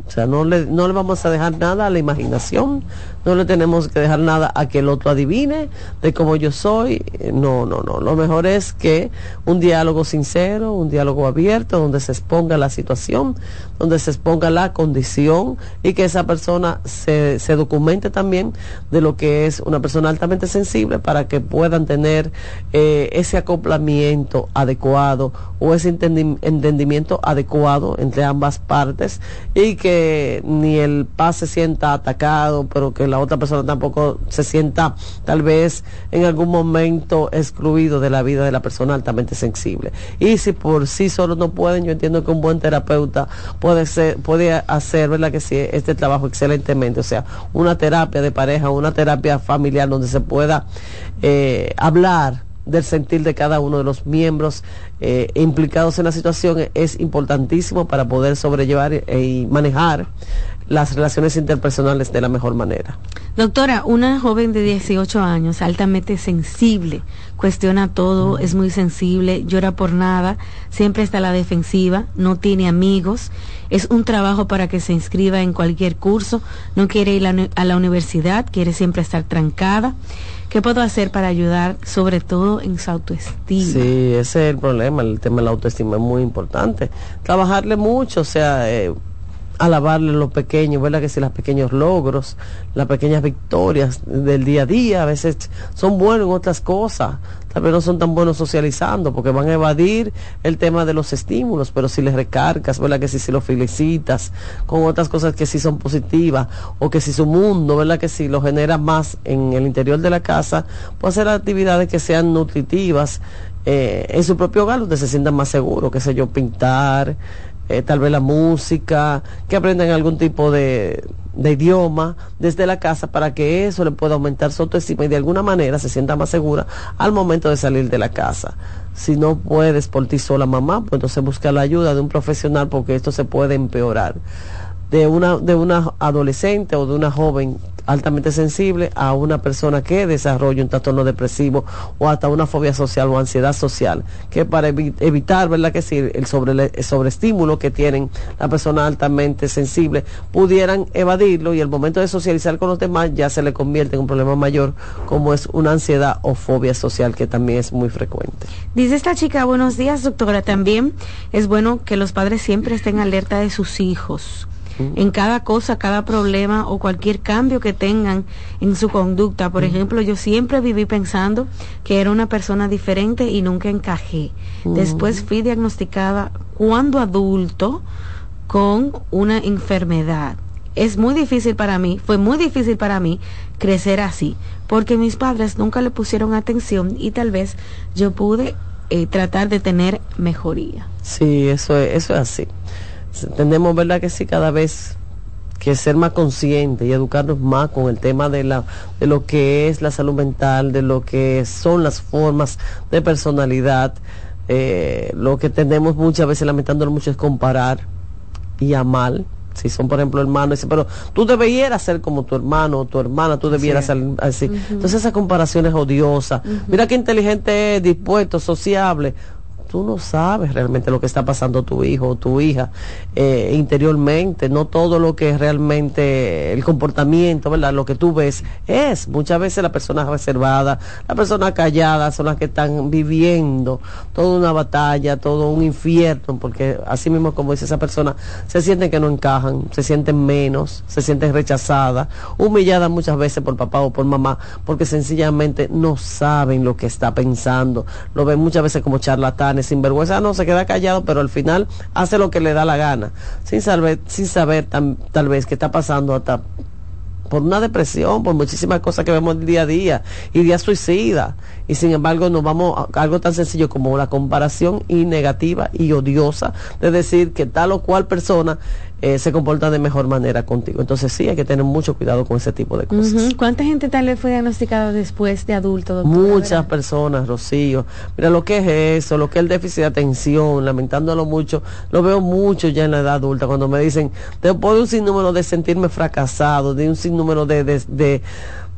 S9: O sea, no le, no le vamos a dejar nada a la imaginación no le tenemos que dejar nada a que el otro adivine de cómo yo soy. No, no, no. Lo mejor es que un diálogo sincero, un diálogo abierto, donde se exponga la situación, donde se exponga la condición y que esa persona se, se documente también de lo que es una persona altamente sensible para que puedan tener eh, ese acoplamiento adecuado o ese entendimiento adecuado entre ambas partes y que ni el paz se sienta atacado, pero que la otra persona tampoco se sienta tal vez en algún momento excluido de la vida de la persona altamente sensible. Y si por sí solo no pueden, yo entiendo que un buen terapeuta puede ser, puede hacer, ¿verdad? Que sí, este trabajo excelentemente. O sea, una terapia de pareja, una terapia familiar donde se pueda eh, hablar del sentir de cada uno de los miembros eh, implicados en la situación es importantísimo para poder sobrellevar e, y manejar las relaciones interpersonales de la mejor manera.
S2: Doctora, una joven de 18 años, altamente sensible, cuestiona todo, es muy sensible, llora por nada, siempre está a la defensiva, no tiene amigos, es un trabajo para que se inscriba en cualquier curso, no quiere ir a la universidad, quiere siempre estar trancada. ¿Qué puedo hacer para ayudar, sobre todo en su autoestima?
S9: Sí, ese es el problema, el tema de la autoestima es muy importante. Trabajarle mucho, o sea, eh, alabarle lo pequeño, ¿verdad? Que si los pequeños logros, las pequeñas victorias del día a día, a veces son buenos en otras cosas, tal vez no son tan buenos socializando, porque van a evadir el tema de los estímulos, pero si les recargas, ¿verdad? Que si, si lo felicitas con otras cosas que sí son positivas, o que si su mundo, ¿verdad? Que si lo genera más en el interior de la casa, puede hacer actividades que sean nutritivas, eh, en su propio hogar donde se sientan más seguros, qué sé yo, pintar, eh, tal vez la música, que aprendan algún tipo de, de idioma desde la casa para que eso le pueda aumentar su autoestima y de alguna manera se sienta más segura al momento de salir de la casa. Si no puedes por ti sola mamá, pues entonces busca la ayuda de un profesional porque esto se puede empeorar. De una, de una adolescente o de una joven altamente sensible a una persona que desarrolla un trastorno depresivo o hasta una fobia social o ansiedad social, que para evitar, ¿verdad? Que si el, sobre, sobreestímulo que tienen la persona altamente sensible pudieran evadirlo y el momento de socializar con los demás ya se le convierte en un problema mayor como es una ansiedad o fobia social que también es muy frecuente.
S2: Dice esta chica, buenos días doctora, también es bueno que los padres siempre estén alerta de sus hijos en cada cosa, cada problema o cualquier cambio que tengan en su conducta. Por ejemplo, yo siempre viví pensando que era una persona diferente y nunca encajé. Después fui diagnosticada cuando adulto con una enfermedad. Es muy difícil para mí, fue muy difícil para mí crecer así, porque mis padres nunca le pusieron atención y tal vez yo pude eh, tratar de tener mejoría.
S9: Sí, eso eso es así tenemos, ¿verdad? Que sí, cada vez que ser más consciente y educarnos más con el tema de, la, de lo que es la salud mental, de lo que son las formas de personalidad. Eh, lo que tenemos muchas veces lamentándolo mucho es comparar y amar. Si son, por ejemplo, hermanos, pero tú debieras ser como tu hermano o tu hermana, tú debieras ser así. Entonces esa comparación es odiosa. Mira qué inteligente es, dispuesto, sociable tú no sabes realmente lo que está pasando tu hijo o tu hija eh, interiormente, no todo lo que es realmente el comportamiento, ¿verdad? Lo que tú ves es, muchas veces la persona reservada, la persona callada son las que están viviendo toda una batalla, todo un infierno, porque así mismo como dice esa persona, se sienten que no encajan, se sienten menos, se sienten rechazadas, humilladas muchas veces por papá o por mamá, porque sencillamente no saben lo que está pensando, lo ven muchas veces como charlatanes, sin vergüenza no, se queda callado, pero al final hace lo que le da la gana, sin saber, sin saber tal vez qué está pasando hasta por una depresión, por muchísimas cosas que vemos día a día, y día suicida. Y sin embargo nos vamos a algo tan sencillo como la comparación y negativa y odiosa de decir que tal o cual persona eh, se comporta de mejor manera contigo. Entonces sí, hay que tener mucho cuidado con ese tipo de cosas.
S2: ¿Cuánta gente tal vez fue diagnosticada después de adulto?
S9: Muchas personas, Rocío. Mira lo que es eso, lo que es el déficit de atención, lamentándolo mucho, lo veo mucho ya en la edad adulta, cuando me dicen, después de un sinnúmero de sentirme fracasado, de un sinnúmero de, de, de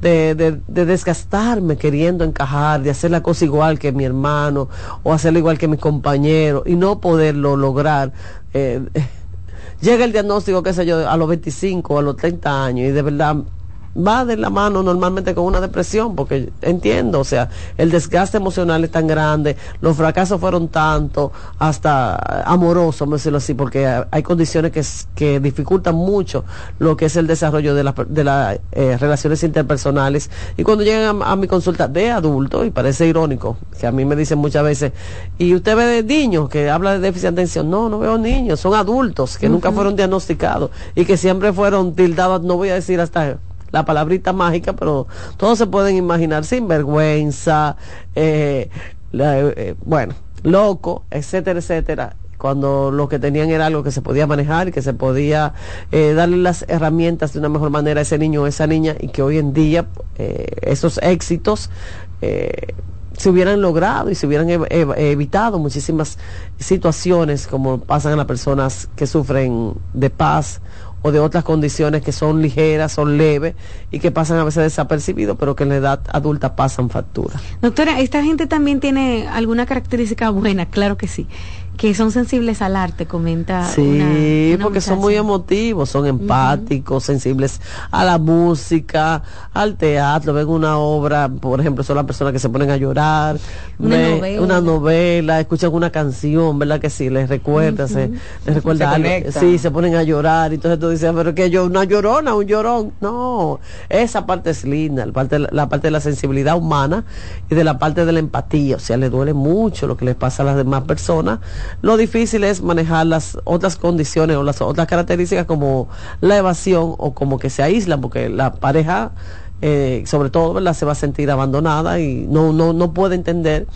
S9: de, desgastarme queriendo encajar, de hacer la cosa igual que mi hermano o hacerlo igual que mi compañero y no poderlo lograr. Eh, llega el diagnóstico, qué sé yo, a los 25, a los 30 años y de verdad va de la mano normalmente con una depresión, porque entiendo, o sea, el desgaste emocional es tan grande, los fracasos fueron tanto, hasta amorosos, vamos a decirlo así, porque hay condiciones que, que dificultan mucho lo que es el desarrollo de, de las eh, relaciones interpersonales. Y cuando llegan a, mi consulta de adulto, y parece irónico, que a mí me dicen muchas veces, y usted ve de niños que habla de déficit de atención, no, no veo niños, son adultos que nunca fueron diagnosticados y que siempre fueron tildados, no voy a decir hasta la palabrita mágica, pero todos se pueden imaginar sin vergüenza, eh, eh, bueno, loco, etcétera, etcétera. Cuando lo que tenían era algo que se podía manejar y que se podía eh, darle las herramientas de una mejor manera a ese niño o esa niña y que hoy en día esos éxitos se hubieran logrado y se hubieran evitado muchísimas situaciones como pasan a las personas que sufren de paz o de otras condiciones que son ligeras, son leves y que pasan a veces desapercibidos, pero que en la edad adulta pasan factura.
S2: Doctora, ¿esta gente también tiene alguna característica buena? Claro que sí que son sensibles al arte, comenta.
S9: Sí, porque son muy emotivos, son empáticos, sensibles a la música, al teatro, ven una obra, por ejemplo, son las personas que se ponen a llorar, una, novela. una novela, escuchan una canción, ¿verdad que sí? Les recuerda, se, les recuerda algo, sí, se ponen a llorar, y entonces tú dices, pero que yo, una llorona, un llorón, no, esa parte es linda, la parte, la parte de la sensibilidad humana y de la parte de la empatía, o sea, le duele mucho lo que les pasa a las demás personas, lo difícil es manejar las otras condiciones o las otras características como la evasión o como que se aíslan, porque la pareja, eh, sobre todo, ¿verdad? se va a sentir abandonada y no, no, no puede entender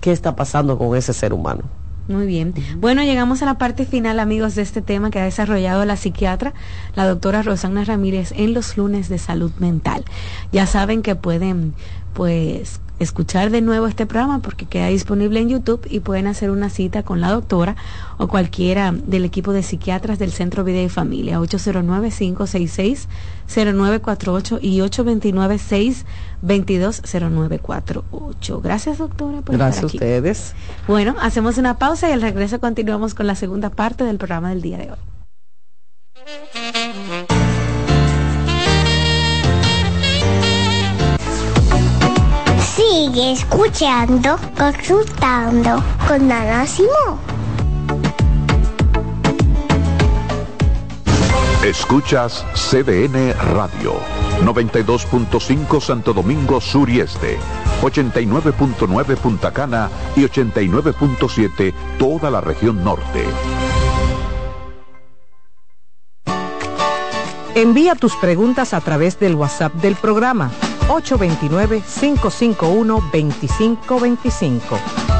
S9: qué está pasando con ese ser humano.
S2: Muy bien. Bueno, llegamos a la parte final, amigos, de este tema que ha desarrollado la psiquiatra, la doctora Rosana Ramírez, en los lunes de salud mental. Ya saben que pueden, pues, escuchar de nuevo este programa porque queda disponible en YouTube y pueden hacer una cita con la doctora o cualquiera del equipo de psiquiatras del Centro Vida y Familia 809-566-0948 y 829-622-0948. Gracias doctora
S9: por Gracias a ustedes.
S2: Bueno, hacemos una pausa y al regreso continuamos con la segunda parte del programa del día de hoy.
S10: Sigue escuchando, consultando con Ana
S4: Escuchas CDN Radio, 92.5 Santo Domingo Sur y Este, 89.9 Punta Cana y 89.7 toda la región norte.
S1: Envía tus preguntas a través del WhatsApp del programa 829-551-2525.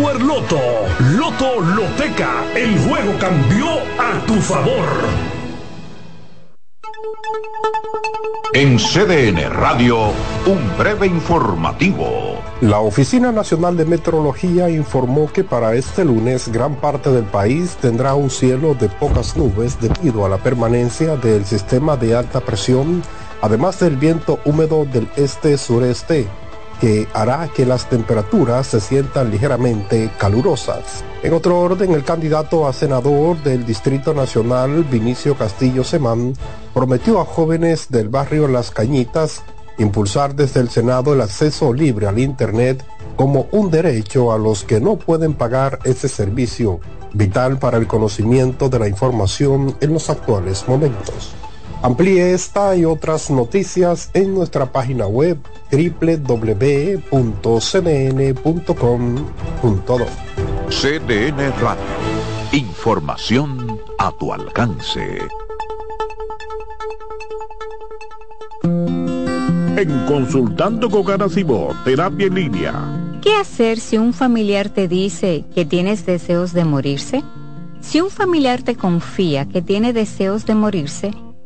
S16: Loto. Loto Loteca. El juego cambió a tu favor.
S4: En CDN Radio, un breve informativo.
S17: La Oficina Nacional de Meteorología informó que para este lunes gran parte del país tendrá un cielo de pocas nubes debido a la permanencia del sistema de alta presión, además del viento húmedo del este-sureste que hará que las temperaturas se sientan ligeramente calurosas. En otro orden, el candidato a senador del Distrito Nacional, Vinicio Castillo Semán, prometió a jóvenes del barrio Las Cañitas impulsar desde el Senado el acceso libre al Internet como un derecho a los que no pueden pagar ese servicio, vital para el conocimiento de la información en los actuales momentos. Amplíe esta y otras noticias en nuestra página web www.cdn.com.do.
S4: CDN Radio. Información a tu alcance.
S12: En Consultando con Garacimo, Terapia en Línea.
S5: ¿Qué hacer si un familiar te dice que tienes deseos de morirse? Si un familiar te confía que tiene deseos de morirse,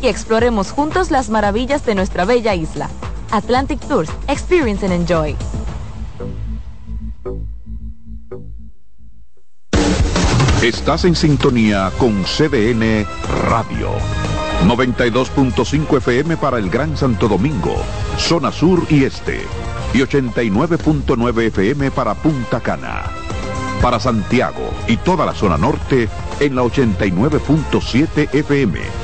S7: Y exploremos juntos las maravillas de nuestra bella isla. Atlantic Tours, Experience and Enjoy.
S4: Estás en sintonía con CDN Radio. 92.5 FM para el Gran Santo Domingo, zona sur y este. Y 89.9 FM para Punta Cana. Para Santiago y toda la zona norte en la 89.7 FM.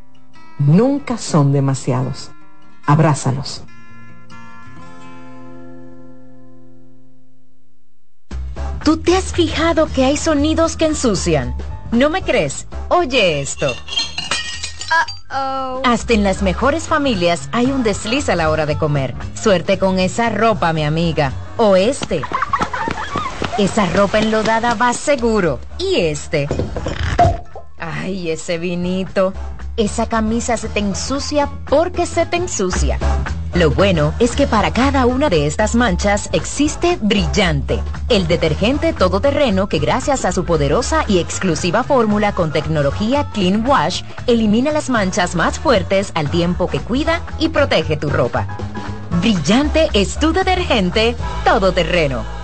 S15: Nunca son demasiados. Abrázalos.
S18: ¿Tú te has fijado que hay sonidos que ensucian? ¿No me crees? Oye esto. Hasta en las mejores familias hay un desliz a la hora de comer. Suerte con esa ropa, mi amiga. O este. Esa ropa enlodada va seguro. Y este. Ay, ese vinito. Esa camisa se te ensucia porque se te ensucia. Lo bueno es que para cada una de estas manchas existe Brillante, el detergente todoterreno que gracias a su poderosa y exclusiva fórmula con tecnología Clean Wash elimina las manchas más fuertes al tiempo que cuida y protege tu ropa. Brillante es tu detergente todoterreno.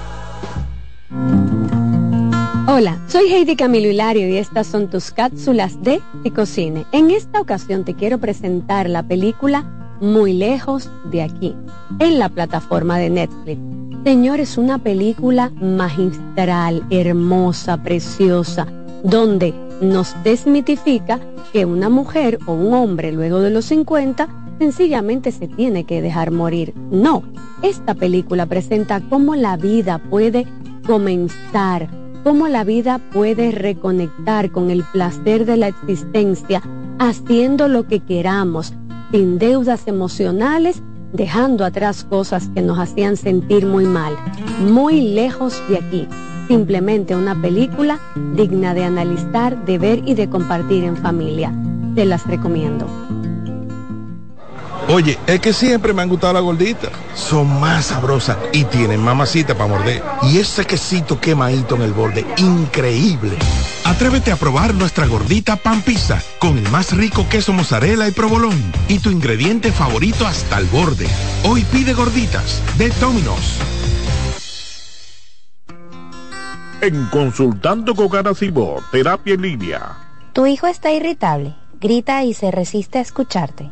S8: Hola, soy Heidi Camilo Hilario y estas son tus cápsulas de Ticocine. En esta ocasión te quiero presentar la película Muy lejos de aquí, en la plataforma de Netflix. Señores, una película magistral, hermosa, preciosa, donde nos desmitifica que una mujer o un hombre luego de los 50 sencillamente se tiene que dejar morir. No, esta película presenta cómo la vida puede comenzar cómo la vida puede reconectar con el placer de la existencia haciendo lo que queramos, sin deudas emocionales, dejando atrás cosas que nos hacían sentir muy mal, muy lejos de aquí. Simplemente una película digna de analizar, de ver y de compartir en familia. Te las recomiendo.
S19: Oye, es que siempre me han gustado las gorditas. Son más sabrosas y tienen mamacita para morder. Y ese quesito quemadito en el borde, increíble. Atrévete a probar nuestra gordita pan pizza con el más rico queso mozzarella y provolón y tu ingrediente favorito hasta el borde. Hoy pide gorditas de Domino's.
S12: En Consultando con Garacimo, Terapia en Línea.
S11: Tu hijo está irritable, grita y se resiste a escucharte.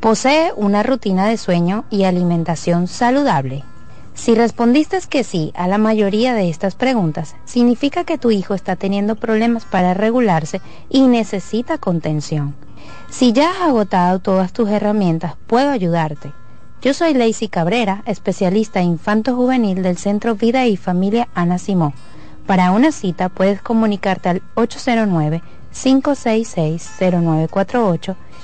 S11: Posee una rutina de sueño y alimentación saludable. Si respondiste que sí a la mayoría de estas preguntas, significa que tu hijo está teniendo problemas para regularse y necesita contención. Si ya has agotado todas tus herramientas, puedo ayudarte. Yo soy Lacey Cabrera, especialista infanto juvenil del Centro Vida y Familia Ana Simó. Para una cita puedes comunicarte al 809-566-0948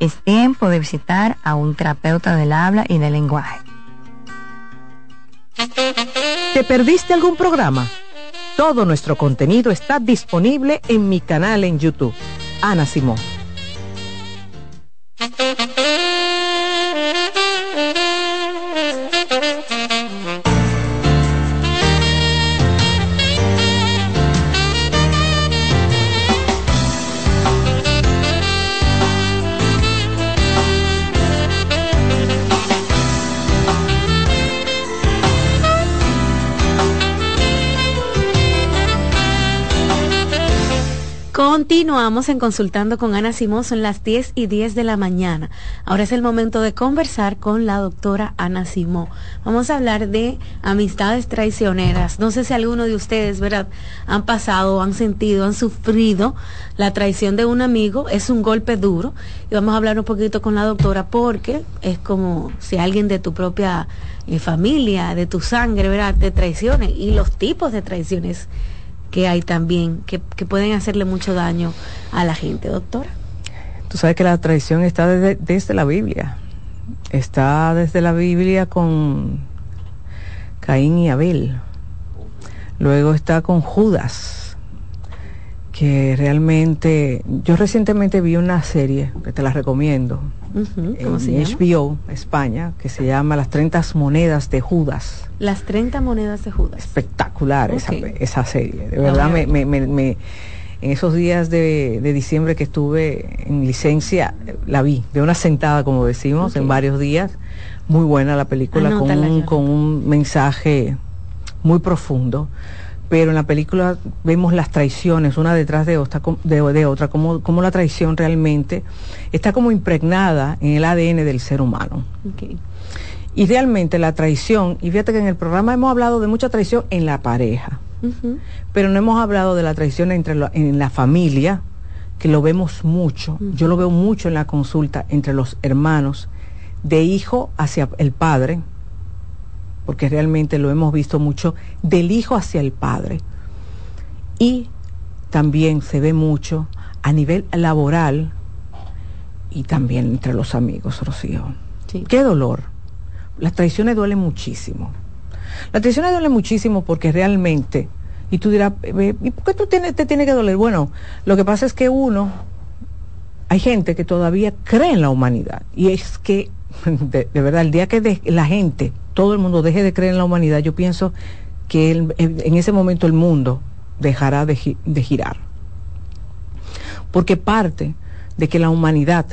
S13: es tiempo de visitar a un terapeuta del habla y del lenguaje.
S15: ¿Te perdiste algún programa? Todo nuestro contenido está disponible en mi canal en YouTube. Ana Simón.
S2: Continuamos en Consultando con Ana Simón, son las 10 y 10 de la mañana. Ahora es el momento de conversar con la doctora Ana Simón. Vamos a hablar de amistades traicioneras. No sé si alguno de ustedes, ¿verdad?, han pasado, han sentido, han sufrido la traición de un amigo. Es un golpe duro. Y vamos a hablar un poquito con la doctora porque es como si alguien de tu propia eh, familia, de tu sangre, ¿verdad?, te traicione. Y los tipos de traiciones que hay también que, pueden hacerle mucho daño a la gente, doctora.
S1: Tú sabes que la traición está desde, la Biblia. Está desde la Biblia con Caín y Abel. Luego está con Judas, que realmente yo recientemente vi una serie que te la recomiendo en HBO España que se llama Las 30 monedas de Judas.
S2: Las 30 monedas de Judas.
S1: Espectacular esa, serie. De verdad, me, me, en esos días de, diciembre que estuve en licencia, la vi de una sentada, como decimos, en varios días. Muy buena la película, con un, con un mensaje muy profundo pero en la película vemos las traiciones una detrás de otra, de, otra como, como, la traición realmente está como impregnada en el ADN del ser humano. Y realmente la traición, y fíjate que en el programa hemos hablado de mucha traición en la pareja, pero no hemos hablado de la traición entre en la familia, que lo vemos mucho, yo lo veo mucho en la consulta entre los hermanos, de hijo hacia el padre, porque realmente lo hemos visto mucho, del hijo hacia el padre. Y también se ve mucho a nivel laboral y también entre los amigos, Rocío. Qué dolor. Las traiciones duelen muchísimo. Las traiciones duelen muchísimo porque realmente, y tú dirás, ¿y por qué tú te tiene que doler? Bueno, lo que pasa es que uno, hay gente que todavía cree en la humanidad. Y es que, de, verdad, el día que la gente todo el mundo deje de creer en la humanidad, yo pienso que en ese momento el mundo dejará de, girar. Porque parte de que la humanidad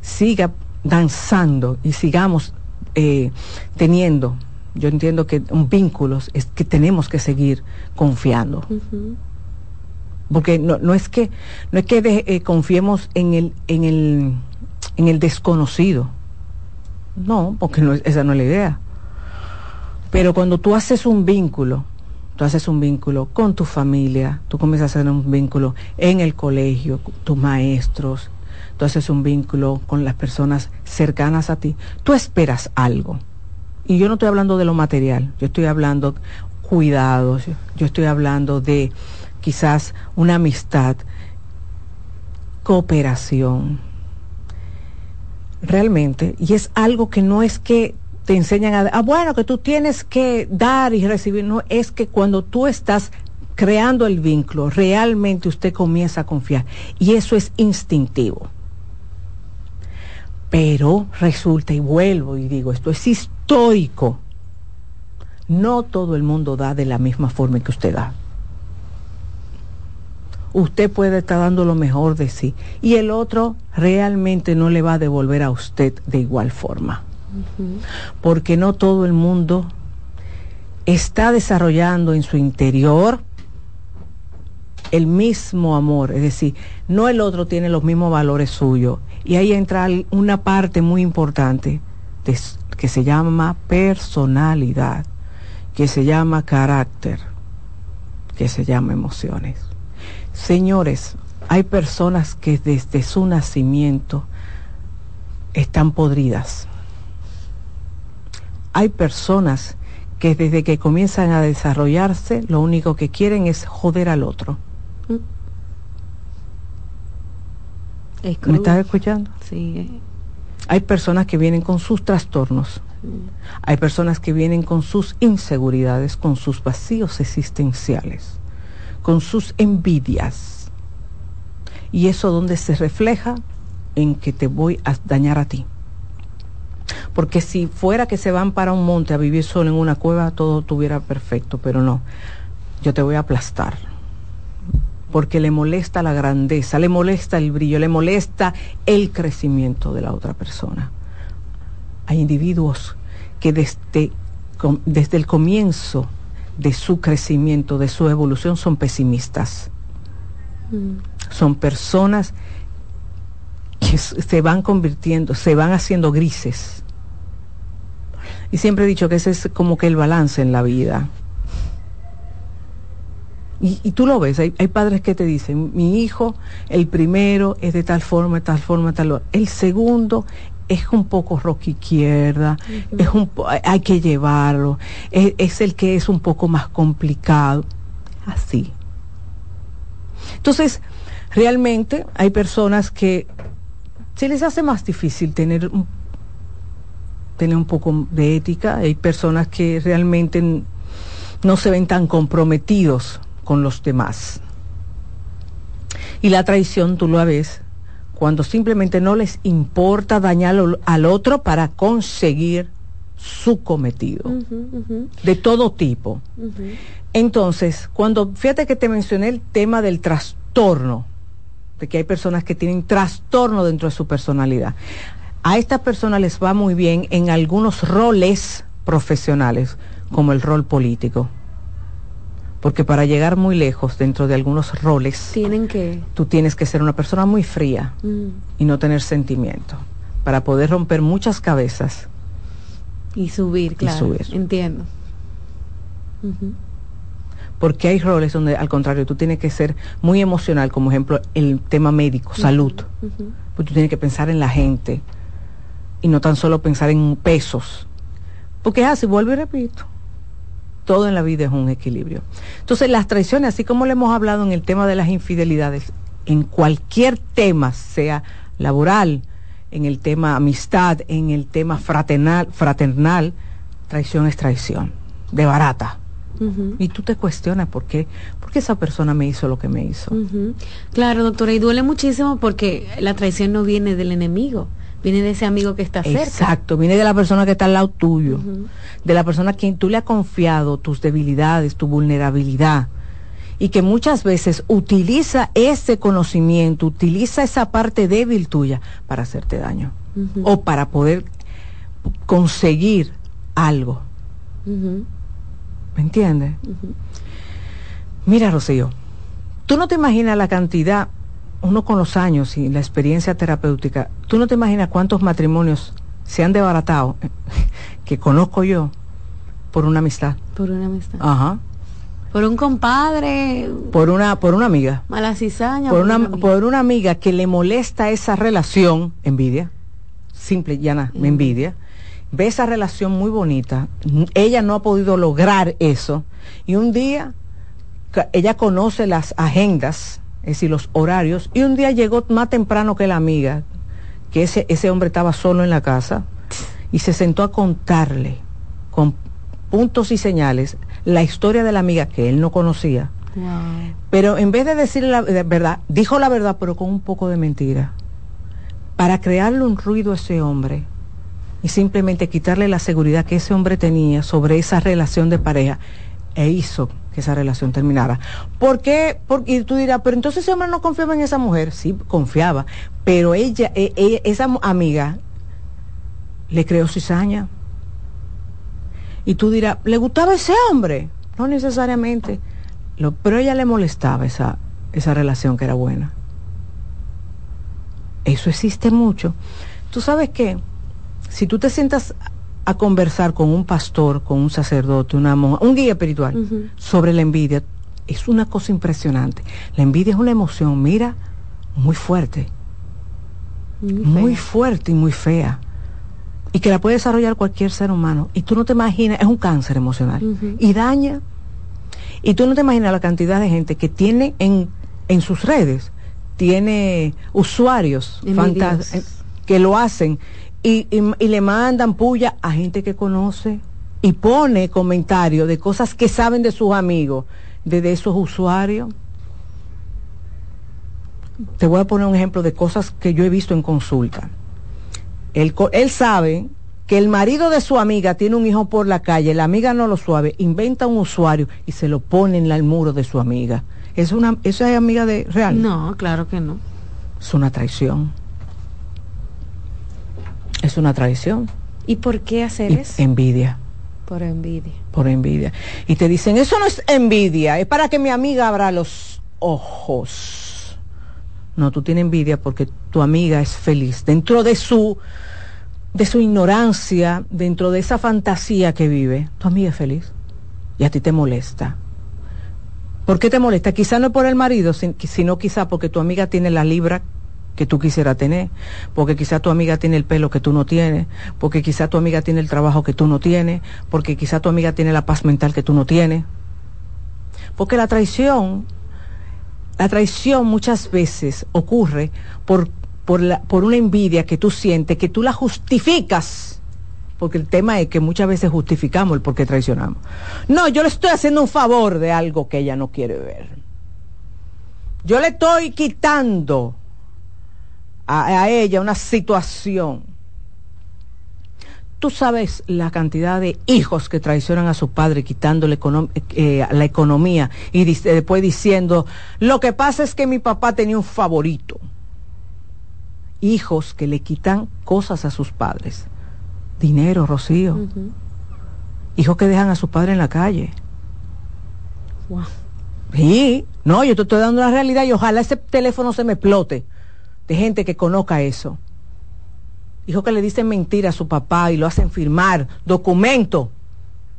S1: siga danzando y sigamos eh, teniendo, yo entiendo que un vínculos es que tenemos que seguir confiando. Porque no, es que, no es que eh, confiemos en el, en, el, en el desconocido. No, porque no, esa no es la idea. Pero cuando tú haces un vínculo, tú haces un vínculo con tu familia, tú comienzas a hacer un vínculo en el colegio, tus maestros, tú haces un vínculo con las personas cercanas a ti, tú esperas algo. Y yo no estoy hablando de lo material, yo estoy hablando cuidados, yo estoy hablando de quizás una amistad, cooperación. Realmente, y es algo que no es que te enseñan a, ah, bueno, que tú tienes que dar y recibir, no, es que cuando tú estás creando el vínculo, realmente usted comienza a confiar y eso es instintivo. Pero resulta, y vuelvo y digo, esto es histórico. No todo el mundo da de la misma forma que usted da. Usted puede estar dando lo mejor de sí y el otro realmente no le va a devolver a usted de igual forma porque no todo el mundo está desarrollando en su interior el mismo amor, es decir, no el otro tiene los mismos valores suyos. Y ahí entra una parte muy importante que se llama personalidad, que se llama carácter, que se llama emociones. Señores, hay personas que desde su nacimiento están podridas hay personas que desde que comienzan a desarrollarse lo único que quieren es joder al otro. ¿Me estás escuchando?
S2: Sí.
S1: Hay personas que vienen con sus trastornos. Hay personas que vienen con sus inseguridades, con sus vacíos existenciales, con sus envidias. Y eso donde se refleja en que te voy a dañar a ti. Porque si fuera que se van para un monte a vivir solo en una cueva, todo estuviera perfecto, pero no. Yo te voy a aplastar. Porque le molesta la grandeza, le molesta el brillo, le molesta el crecimiento de la otra persona. Hay individuos que desde, desde el comienzo de su crecimiento, de su evolución, son pesimistas. Mm. son personas que se van convirtiendo, se van haciendo grises. Y siempre he dicho que ese es como que el balance en la vida. Y, tú lo ves, hay, padres que te dicen, mi hijo, el primero es de tal forma, tal forma, tal El segundo es un poco rock izquierda, es un hay que llevarlo, es, el que es un poco más complicado, así. Entonces, realmente hay personas que se les hace más difícil tener un, tener un poco de ética, hay personas que realmente no se ven tan comprometidos con los demás. Y la traición, tú lo ves, cuando simplemente no les importa dañar al otro para conseguir su cometido, de todo tipo. Entonces, cuando, fíjate que te mencioné el tema del trastorno, de que hay personas que tienen trastorno dentro de su personalidad. A estas personas les va muy bien en algunos roles profesionales, como el rol político porque para llegar muy lejos dentro de algunos roles,
S2: tienen que
S1: tú tienes que ser una persona muy fría mm. y no tener sentimiento para poder romper muchas cabezas
S2: y subir, claro. Entiendo.
S1: Porque hay roles donde al contrario tú tienes que ser muy emocional, como ejemplo el tema médico, salud. Pues tú tienes que pensar en la gente y no tan solo pensar en pesos. Porque así, vuelvo y repito, todo en la vida es un equilibrio. Entonces, las traiciones, así como le hemos hablado en el tema de las infidelidades, en cualquier tema, sea laboral, en el tema amistad, en el tema fraternal, fraternal traición es traición, de barata. Y tú te cuestionas por qué, por qué esa persona me hizo lo que me hizo.
S2: Claro, doctora, y duele muchísimo porque la traición no viene del enemigo, viene de ese amigo que está cerca.
S1: Exacto, viene de la persona que está al lado tuyo, de la persona a quien tú le has confiado tus debilidades, tu vulnerabilidad, y que muchas veces utiliza ese conocimiento, utiliza esa parte débil tuya para hacerte daño o para poder conseguir algo. ¿Me entiendes? Mira, Rocío, tú no te imaginas la cantidad uno con los años y la experiencia terapéutica, tú no te imaginas cuántos matrimonios se han desbaratado, que conozco yo, por una amistad.
S2: Por una amistad.
S1: Ajá.
S2: Por un compadre.
S1: Por una, por una amiga.
S2: Mala cizaña.
S1: Por, una, amiga. por una amiga que le molesta esa relación, envidia, simple llana, me envidia. Ve esa relación muy bonita. Ella no ha podido lograr eso. Y un día, ella conoce las agendas es decir, los horarios, y un día llegó más temprano que la amiga, que ese, ese hombre estaba solo en la casa, y se sentó a contarle con puntos y señales la historia de la amiga que él no conocía. Pero en vez de decirle la verdad, dijo la verdad, pero con un poco de mentira, para crearle un ruido a ese hombre y simplemente quitarle la seguridad que ese hombre tenía sobre esa relación de pareja, e hizo que esa relación terminara. ¿Por qué? Porque tú dirás, pero entonces ese hombre no confiaba en esa mujer. Sí, confiaba, pero ella, e, e, esa amiga, le creó cizaña. Y tú dirás, ¿le gustaba ese hombre? No necesariamente. Lo, pero ella le molestaba esa, esa relación que era buena. Eso existe mucho. ¿Tú sabes qué? Si tú te sientas a conversar con un pastor, con un sacerdote, una monja, un guía espiritual sobre la envidia, es una cosa impresionante. La envidia es una emoción, mira, muy fuerte. Muy, fuerte y muy fea. Y que la puede desarrollar cualquier ser humano. Y tú no te imaginas, es un cáncer emocional. Y daña. Y tú no te imaginas la cantidad de gente que tiene en, en sus redes, tiene usuarios que lo hacen y, le mandan puya a gente que conoce y pone comentarios de cosas que saben de sus amigos, de, esos usuarios. Te voy a poner un ejemplo de cosas que yo he visto en consulta. Él, él sabe que el marido de su amiga tiene un hijo por la calle, la amiga no lo suave, inventa un usuario y se lo pone en el muro de su amiga. ¿Es una, ¿Esa es amiga de real?
S2: No, claro que no.
S1: Es una traición. Es una traición.
S2: ¿Y por qué hacer eso?
S1: Envidia.
S2: Por envidia.
S1: Por envidia. Y te dicen, eso no es envidia, es para que mi amiga abra los ojos. No, tú tienes envidia porque tu amiga es feliz. Dentro de su, de su ignorancia, dentro de esa fantasía que vive, tu amiga es feliz. Y a ti te molesta. ¿Por qué te molesta? Quizá no por el marido, sino quizá porque tu amiga tiene la libra que tú quisieras tener, porque quizá tu amiga tiene el pelo que tú no tienes, porque quizá tu amiga tiene el trabajo que tú no tienes, porque quizá tu amiga tiene la paz mental que tú no tienes. Porque la traición, la traición muchas veces ocurre por, por, la, por una envidia que tú sientes, que tú la justificas. Porque el tema es que muchas veces justificamos el por qué traicionamos. No, yo le estoy haciendo un favor de algo que ella no quiere ver. Yo le estoy quitando a, ella una situación. Tú sabes la cantidad de hijos que traicionan a su padre quitándole eh, la economía y después diciendo, lo que pasa es que mi papá tenía un favorito. Hijos que le quitan cosas a sus padres. Dinero, Rocío. Hijos que dejan a su padre en la calle. Wow. Sí, no, yo te estoy dando la realidad y ojalá ese teléfono se me explote de gente que conozca eso. Hijos que le dicen mentira a su papá y lo hacen firmar documento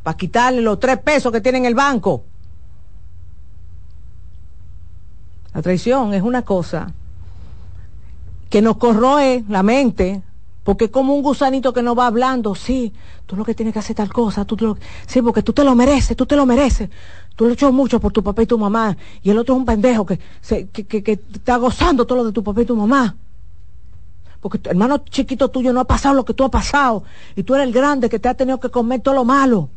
S1: para quitarle los tres pesos que tiene en el banco. La traición es una cosa que nos corroe la mente, porque como un gusanito que nos va hablando, sí, tú lo que tienes que hacer tal cosa, tú, sí, porque tú te lo mereces, tú te lo mereces. Tú lo echó mucho por tu papá y tu mamá, y el otro es un pendejo que, se, que, que, que está gozando todo lo de tu papá y tu mamá. Porque tu hermano chiquito tuyo no ha pasado lo que tú has pasado, y tú eres el grande que te ha tenido que comer todo lo malo.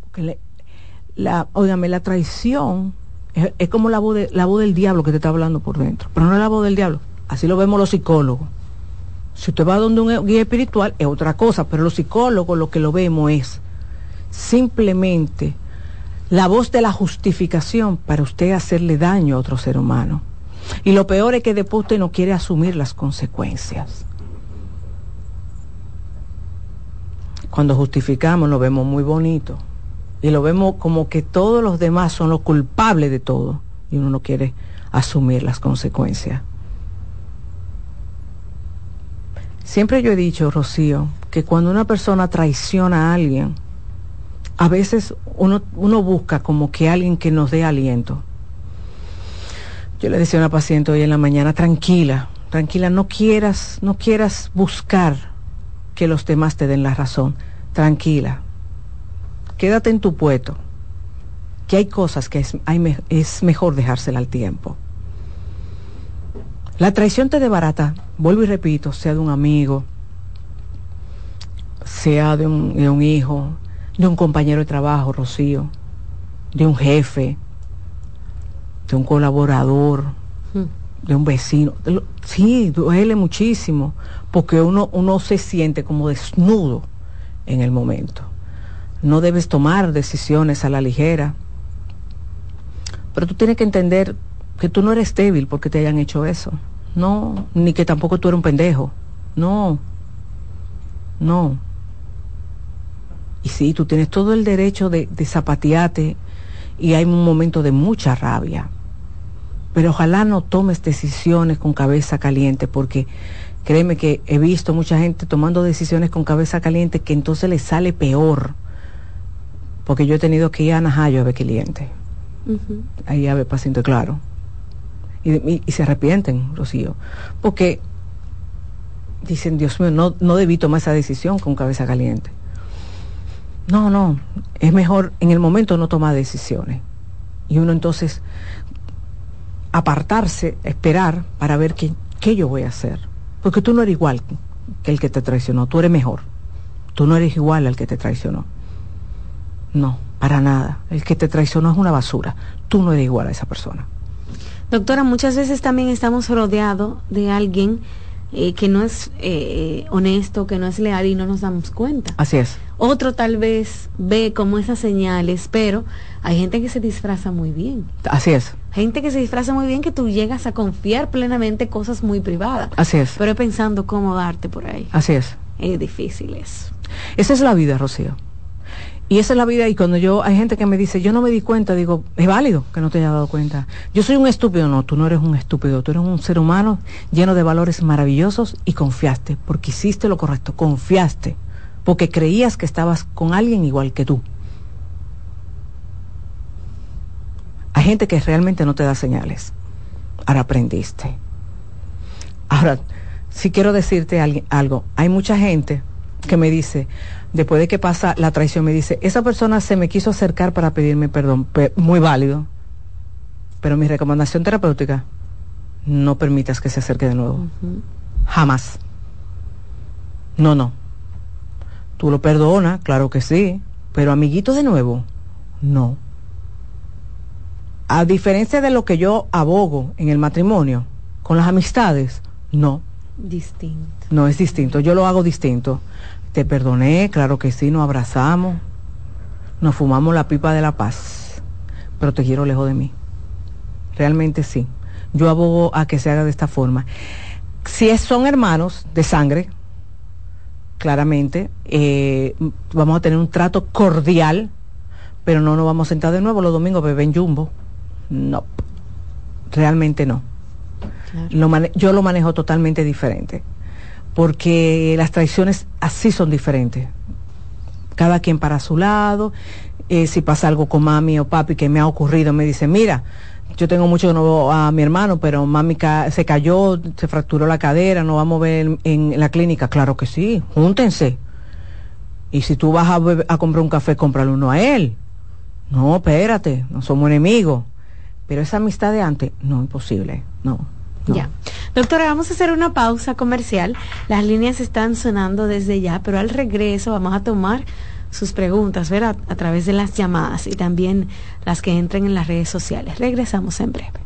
S1: Porque le, la, óigame, la traición es, es como la voz, de, la voz del diablo que te está hablando por dentro, pero no es la voz del diablo. Así lo vemos los psicólogos. Si usted va donde un guía espiritual es otra cosa, pero los psicólogos lo que lo vemos es simplemente la voz de la justificación para usted hacerle daño a otro ser humano. Y lo peor es que después usted no quiere asumir las consecuencias. Cuando justificamos lo vemos muy bonito y lo vemos como que todos los demás son los culpables de todo y uno no quiere asumir las consecuencias. Siempre yo he dicho, Rocío, que cuando una persona traiciona a alguien, a veces uno, uno busca como que alguien que nos dé aliento. Yo le decía a una paciente hoy en la mañana, tranquila, tranquila, no quieras, no quieras buscar que los demás te den la razón. Tranquila. Quédate en tu puesto. Que hay cosas que es, hay, es mejor dejársela al tiempo. La traición te debarata, vuelvo y repito, sea de un amigo, sea de un, de un hijo, de un compañero de trabajo, Rocío, de un jefe, de un colaborador, hmm. de un vecino. Sí, duele muchísimo, porque uno, uno se siente como desnudo en el momento. No debes tomar decisiones a la ligera. Pero tú tienes que entender que tú no eres débil porque te hayan hecho eso. No, ni que tampoco tú eres un pendejo. No, no. Y sí, tú tienes todo el derecho de, de zapatearte y hay un momento de mucha rabia. Pero ojalá no tomes decisiones con cabeza caliente, porque créeme que he visto mucha gente tomando decisiones con cabeza caliente que entonces le sale peor. Porque yo he tenido que ir a Najayo a ver clientes. Ahí a ver paciente, claro. Y, y, se arrepienten, Rocío. Porque dicen, Dios mío, no, no debí tomar esa decisión con cabeza caliente. No, no, es mejor en el momento no tomar decisiones. Y uno entonces apartarse, esperar para ver qué, qué yo voy a hacer. Porque tú no eres igual que el que te traicionó, tú eres mejor. Tú no eres igual al que te traicionó. No, para nada. El que te traicionó es una basura. Tú no eres igual a esa persona.
S2: Doctora, muchas veces también estamos rodeados de alguien eh, que no es eh, honesto, que no es leal y no nos damos cuenta.
S1: Así es.
S2: Otro tal vez ve como esas señales, pero hay gente que se disfraza muy bien.
S1: Así es.
S2: Gente que se disfraza muy bien que tú llegas a confiar plenamente cosas muy privadas.
S1: Así es.
S2: Pero pensando cómo darte por ahí.
S1: Así es.
S2: Es difícil eso.
S1: Esa es la vida, Rocío. Y esa es la vida. Y cuando yo, hay gente que me dice, yo no me di cuenta, digo, es válido que no te haya dado cuenta. Yo soy un estúpido. No, tú no eres un estúpido. Tú eres un ser humano lleno de valores maravillosos y confiaste, porque hiciste lo correcto. Confiaste, porque creías que estabas con alguien igual que tú. Hay gente que realmente no te da señales. Ahora aprendiste. Ahora, si quiero decirte algo, hay mucha gente que me dice, después de que pasa la traición, me dice, esa persona se me quiso acercar para pedirme perdón, muy válido, pero mi recomendación terapéutica, no permitas que se acerque de nuevo. Jamás. No, no. Tú lo perdonas, claro que sí, pero amiguito de nuevo, no. A diferencia de lo que yo abogo en el matrimonio, con las amistades, no.
S2: Distinto.
S1: No es distinto, yo lo hago distinto. Te perdoné, claro que sí, nos abrazamos, nos fumamos la pipa de la paz, pero te quiero lejos de mí. Realmente sí. Yo abogo a que se haga de esta forma. Si son hermanos de sangre, claramente eh, vamos a tener un trato cordial, pero no nos vamos a sentar de nuevo los domingos a beber jumbo. No, realmente no. yo lo manejo totalmente diferente porque las traiciones así son diferentes. Cada quien para su lado. Eh, si pasa algo con mami o papi que me ha ocurrido, me dice, mira, yo tengo mucho que a mi hermano, pero mami se cayó, se fracturó la cadera, no vamos a ver en, la clínica. Claro que sí, júntense. Y si tú vas a, comprar un café, cómpralo uno a él. No, espérate, no somos enemigos. Pero esa amistad de antes, no, imposible, no.
S2: Ya. Doctora, vamos a hacer una pausa comercial. Las líneas están sonando desde ya, pero al regreso vamos a tomar sus preguntas, ver a, a través de las llamadas y también las que entren en las redes sociales. Regresamos en breve.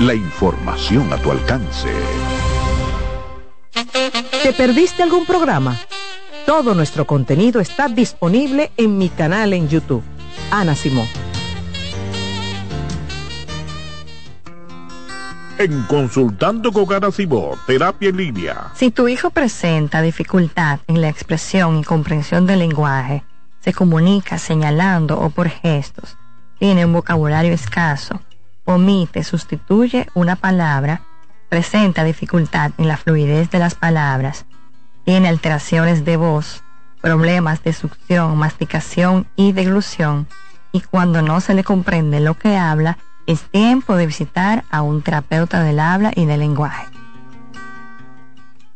S4: la información a tu alcance.
S20: ¿Te perdiste algún programa? Todo nuestro contenido está disponible en mi canal en YouTube. Ana Simón.
S12: En Consultando con Ana Simón, Terapia en Línea.
S13: Si tu hijo presenta dificultad en la expresión y comprensión del lenguaje, se comunica señalando o por gestos, tiene un vocabulario escaso, omite, sustituye una palabra, presenta dificultad en la fluidez de las palabras, tiene alteraciones de voz, problemas de succión, masticación y deglución, y cuando no se le comprende lo que habla, es tiempo de visitar a un terapeuta del habla y del lenguaje.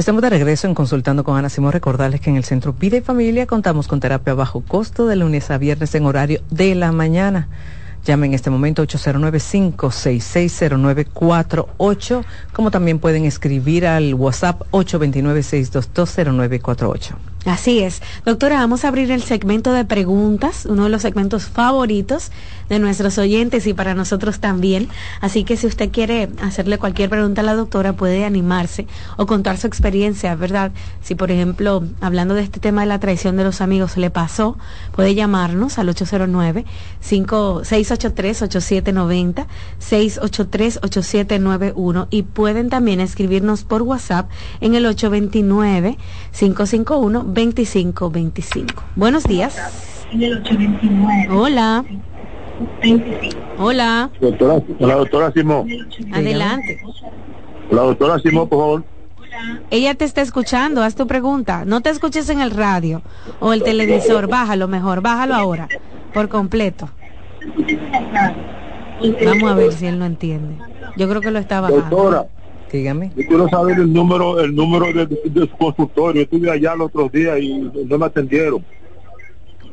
S1: Estamos de regreso en Consultando con Ana Simón. Recordarles que en el Centro Vida y Familia contamos con terapia bajo costo de lunes a viernes en horario de la mañana. Llame en este momento 809-566-0948, como también pueden escribir al WhatsApp 829-622-0948.
S2: Así es. Doctora, vamos a abrir el segmento de preguntas, uno de los segmentos favoritos de nuestros oyentes y para nosotros también. Así que si usted quiere hacerle cualquier pregunta a la doctora, puede animarse o contar su experiencia, ¿verdad? Si, por ejemplo, hablando de este tema de la traición de los amigos le pasó, puede llamarnos al 809-683-8790, 683-8791 y pueden también escribirnos por WhatsApp en el 829 551 2525. Buenos días. Hola. Hola.
S21: Doctora, la doctora Simón.
S2: Adelante.
S21: La doctora Simón, por favor.
S2: Ella te está escuchando, haz tu pregunta. No te escuches en el radio o el televisor, bájalo mejor, bájalo ahora, por completo. Vamos a ver si él no entiende. Yo creo que lo está bajando.
S21: Doctora,
S1: Dígame.
S21: Yo quiero saber el número, el número de, de, su consultorio. Estuve allá los otros días y no me atendieron.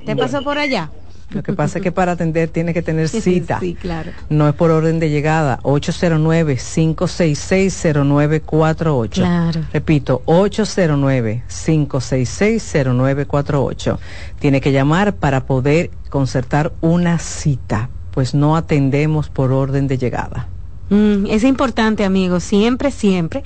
S2: ¿Te pasó por allá?
S1: Lo que pasa es que para atender tiene que tener cita.
S2: sí, claro.
S1: No es por orden de llegada. 809-566-0948.
S2: Claro.
S1: Repito, 809-566-0948. Tiene que llamar para poder concertar una cita pues no atendemos por orden de llegada.
S2: Mm, es importante, amigos, siempre, siempre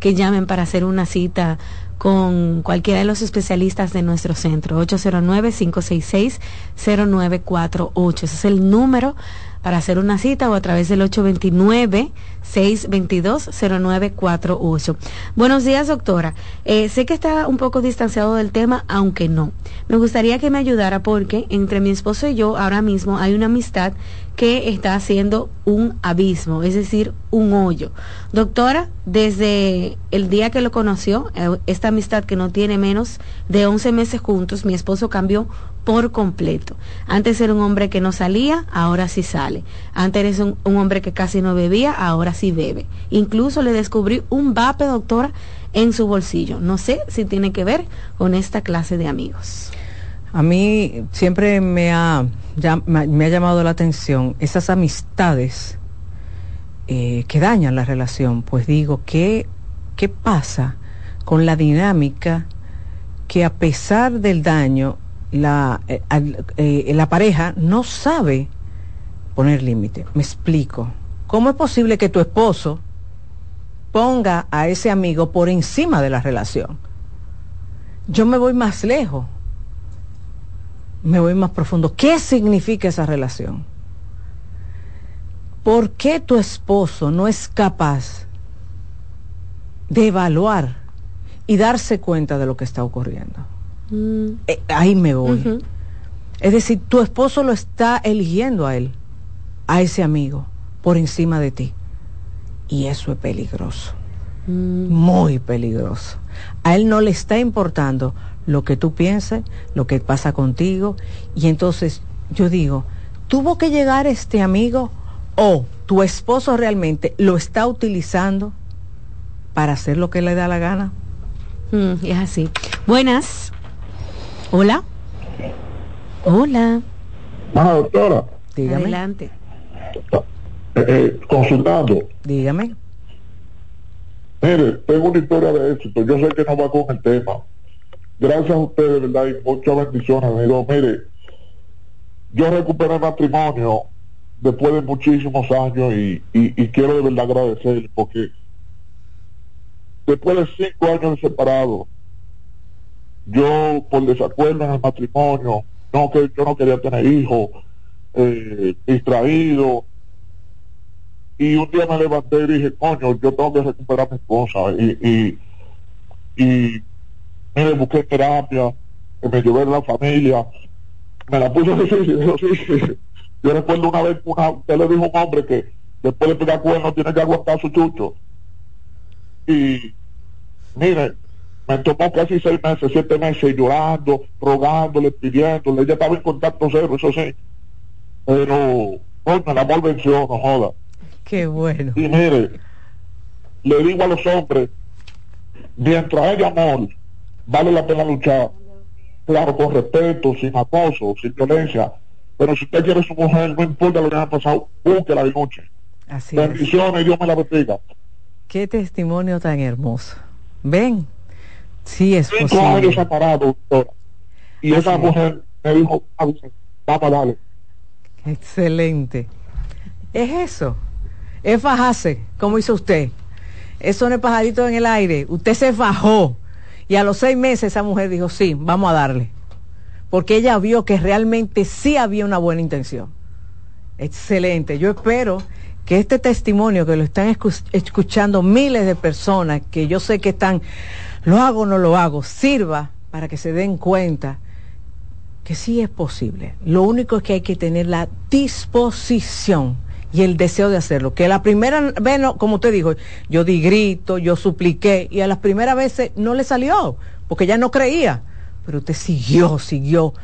S2: que llamen para hacer una cita con cualquiera de los especialistas de nuestro centro, 809-566-0948. Ese es el número para hacer una cita o a través del 829-622-0948. Buenos días, doctora. Eh, sé que está un poco distanciado del tema, aunque no. Me gustaría que me ayudara porque entre mi esposo y yo ahora mismo hay una amistad que está haciendo un abismo, es decir, un hoyo. Doctora, desde el día que lo conoció, eh, esta amistad que no tiene menos de 11 meses juntos, mi esposo cambió por completo. Antes era un hombre que no salía, ahora sí sale. Antes era un, un hombre que casi no bebía, ahora sí bebe. Incluso le descubrí un vape, doctora, en su bolsillo. No sé si tiene que ver con esta clase de amigos.
S1: A mí siempre me ha, me ha llamado la atención esas amistades eh, que dañan la relación. Pues digo, ¿qué, ¿qué pasa con la dinámica que a pesar del daño, la, eh, eh, la pareja no sabe poner límite? Me explico. ¿Cómo es posible que tu esposo ponga a ese amigo por encima de la relación? Yo me voy más lejos me voy más profundo. ¿Qué significa esa relación? ¿Por qué tu esposo no es capaz de evaluar y darse cuenta de lo que está ocurriendo? Eh, ahí me voy. Es decir, tu esposo lo está eligiendo a él, a ese amigo, por encima de ti. Y eso es peligroso. Muy peligroso. A él no le está importando lo que tú pienses, lo que pasa contigo. Y entonces yo digo, ¿tuvo que llegar este amigo o tu esposo realmente lo está utilizando para hacer lo que le da la gana?
S2: Mm, es así. Buenas. Hola. Hola.
S22: Ah, doctora,
S1: Dígame.
S2: Adelante.
S22: eh, eh, consultando.
S1: Dígame.
S22: Mire, tengo una historia de éxito. Yo sé que no va con el tema. Gracias a ustedes, ¿verdad? Y muchas bendiciones. Digo, mire, yo recuperé matrimonio después de muchísimos años y, y, quiero de verdad agradecerle porque después de cinco años de separado, yo por desacuerdo en el matrimonio, no que yo no quería tener hijos, eh, distraído, y un día me levanté y dije, coño, yo tengo que recuperar mi esposa. Y, y, y mire, busqué terapia, me llevé a la familia, me la puse difícil, eso sí. Yo recuerdo una vez, una, usted le dijo a un hombre que después de pegar cuernos tiene que aguantar su chucho. Y mire, me tomó casi seis meses, siete meses llorando, rogándole, pidiéndole, ella estaba en contacto cero, eso sí. Pero, coño, el amor venció, no joda.
S1: Qué bueno.
S22: Y mire, le digo a los hombres, mientras haya amor, vale la pena luchar. Claro, con respeto, sin acoso, sin violencia. Pero si usted quiere su mujer, no importa lo que haya pasado, búsquela de noche.
S1: Así es.
S22: Bendiciones, Dios me la bendiga.
S1: Qué testimonio tan hermoso. Ven, sí es
S22: Cinco años
S1: posible.
S22: separados, doctora. Y esa mujer me dijo, "Ah, bien, vamos a darle.
S1: Excelente. Es eso. Es fajarse, como hizo usted. Eso no es pajarito en el aire. Usted se fajó. Y a los seis meses esa mujer dijo, sí, vamos a darle. Porque ella vio que realmente sí había una buena intención. Excelente. Yo espero que este testimonio que lo están escu- escuchando miles de personas, que yo sé que están, lo hago o no lo hago, sirva para que se den cuenta que sí es posible. Lo único es que hay que tener la disposición y el deseo de hacerlo. Que la primera vez, no, como usted dijo, yo di grito, yo supliqué y a las primeras veces no le salió porque ya no creía. Pero usted siguió, siguió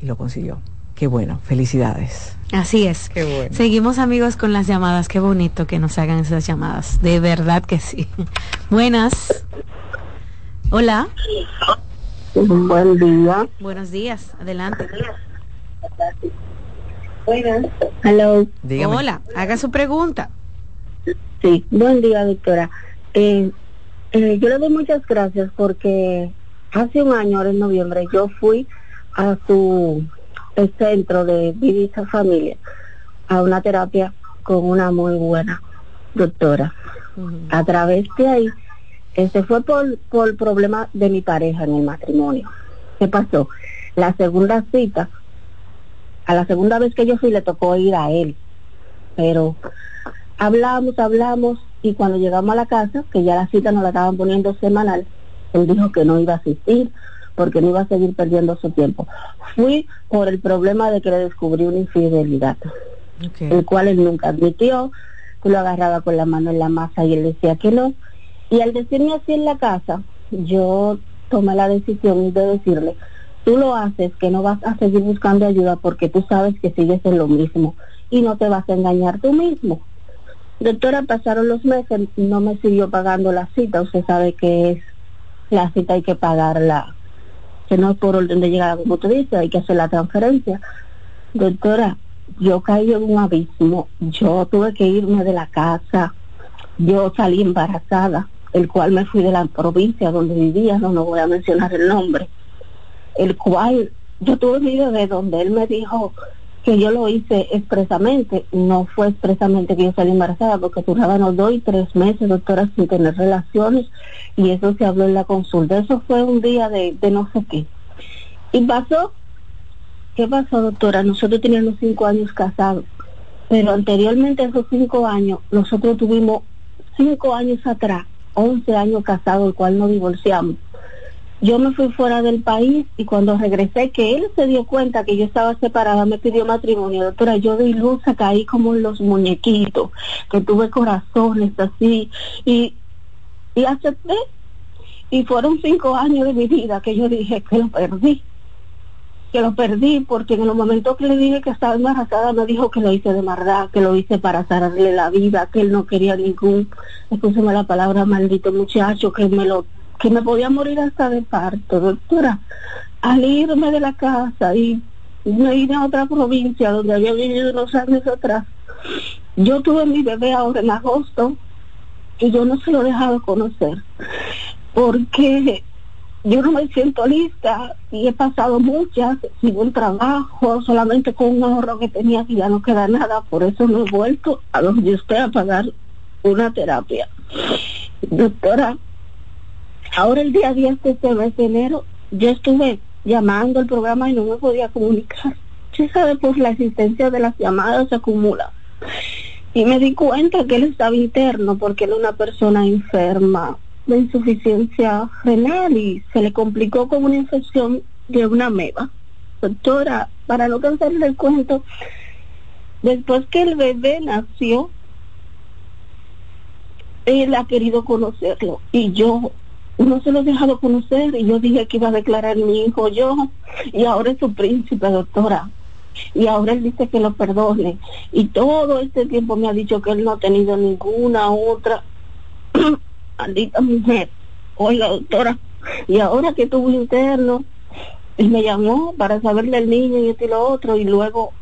S1: y lo consiguió. Qué bueno, felicidades.
S2: Así es.
S1: Qué bueno.
S2: Seguimos amigos con las llamadas. Qué bonito que nos hagan esas llamadas. De verdad que sí. Buenas. Hola.
S23: Buen día.
S2: Buenos días. Adelante.
S23: Buenas. Hello.
S2: Hola. Haga su pregunta.
S23: Sí, buen día, doctora. Eh, eh, yo le doy muchas gracias porque hace un año, ahora en noviembre, yo fui a su centro de Vivisa Familia a una terapia con una muy buena doctora. A través de ahí, ese fue por, por el problema de mi pareja en el matrimonio. ¿Qué pasó? La segunda cita, a la segunda vez que yo fui le tocó ir a él, pero hablamos, hablamos y cuando llegamos a la casa, que ya la cita nos la estaban poniendo semanal, él dijo que no iba a asistir porque no iba a seguir perdiendo su tiempo. Fui por el problema de que le descubrí una infidelidad, el cual él nunca admitió, lo agarraba con la mano en la masa y él decía que no. Y al decirme así en la casa, yo tomé la decisión de decirle, tú lo haces, que no vas a seguir buscando ayuda porque tú sabes que sigues en lo mismo y no te vas a engañar tú mismo. Doctora, pasaron los meses, no me siguió pagando la cita, usted sabe que es la cita hay que pagarla, que no es por orden de llegada como tú dices, hay que hacer la transferencia. Doctora, yo caí en un abismo, yo tuve que irme de la casa, yo salí embarazada, el cual me fui de la provincia donde vivía, no, no voy a mencionar el nombre, el cual yo tuve mi de donde él me dijo que yo lo hice expresamente, no fue expresamente que yo salí embarazada, porque durábamos dos y tres meses, doctora, sin tener relaciones, y eso se habló en la consulta. Eso fue un día de, no sé qué. Y pasó, ¿qué pasó, doctora? Nosotros teníamos cinco años casados, pero anteriormente a esos cinco años, nosotros tuvimos cinco años atrás, once años casados, el cual nos divorciamos yo me fui fuera del país y cuando regresé, que él se dio cuenta que yo estaba separada, me pidió matrimonio. Doctora, yo de ilusa caí como en los muñequitos, que tuve corazones así y, y acepté. Y fueron cinco años de mi vida que yo dije que lo perdí. Que lo perdí porque en el momento que le dije que estaba embarazada me dijo que lo hice de maldad, que lo hice para hacerle la vida, que él no quería ningún, escúcheme la palabra, maldito muchacho, que me lo que me podía morir hasta de parto, doctora. Al irme de la casa y me ir a otra provincia donde había vivido unos años atrás, yo tuve mi bebé ahora en agosto y yo no se lo he dejado conocer porque yo no me siento lista y he pasado muchas sin un trabajo, solamente con un ahorro que tenía que ya no queda nada, por eso no he vuelto a donde usted a pagar una terapia. Doctora, Ahora el día 10 de este mes de enero yo estuve llamando al programa y no me podía comunicar. Se sabe, pues la existencia de las llamadas se acumula. Y me di cuenta que él estaba interno porque es una persona enferma de insuficiencia renal y se le complicó con una infección de una meba. Doctora, para no cansarle el cuento, después que el bebé nació, él ha querido conocerlo y yo no se lo he dejado conocer y yo dije que iba a declarar mi hijo yo y ahora es su príncipe, doctora. Y ahora él dice que lo perdone. Y todo este tiempo me ha dicho que él no ha tenido ninguna otra maldita mujer. Oiga, doctora, y ahora que tuvo interno, y me llamó para saber del niño y esto y lo otro, y luego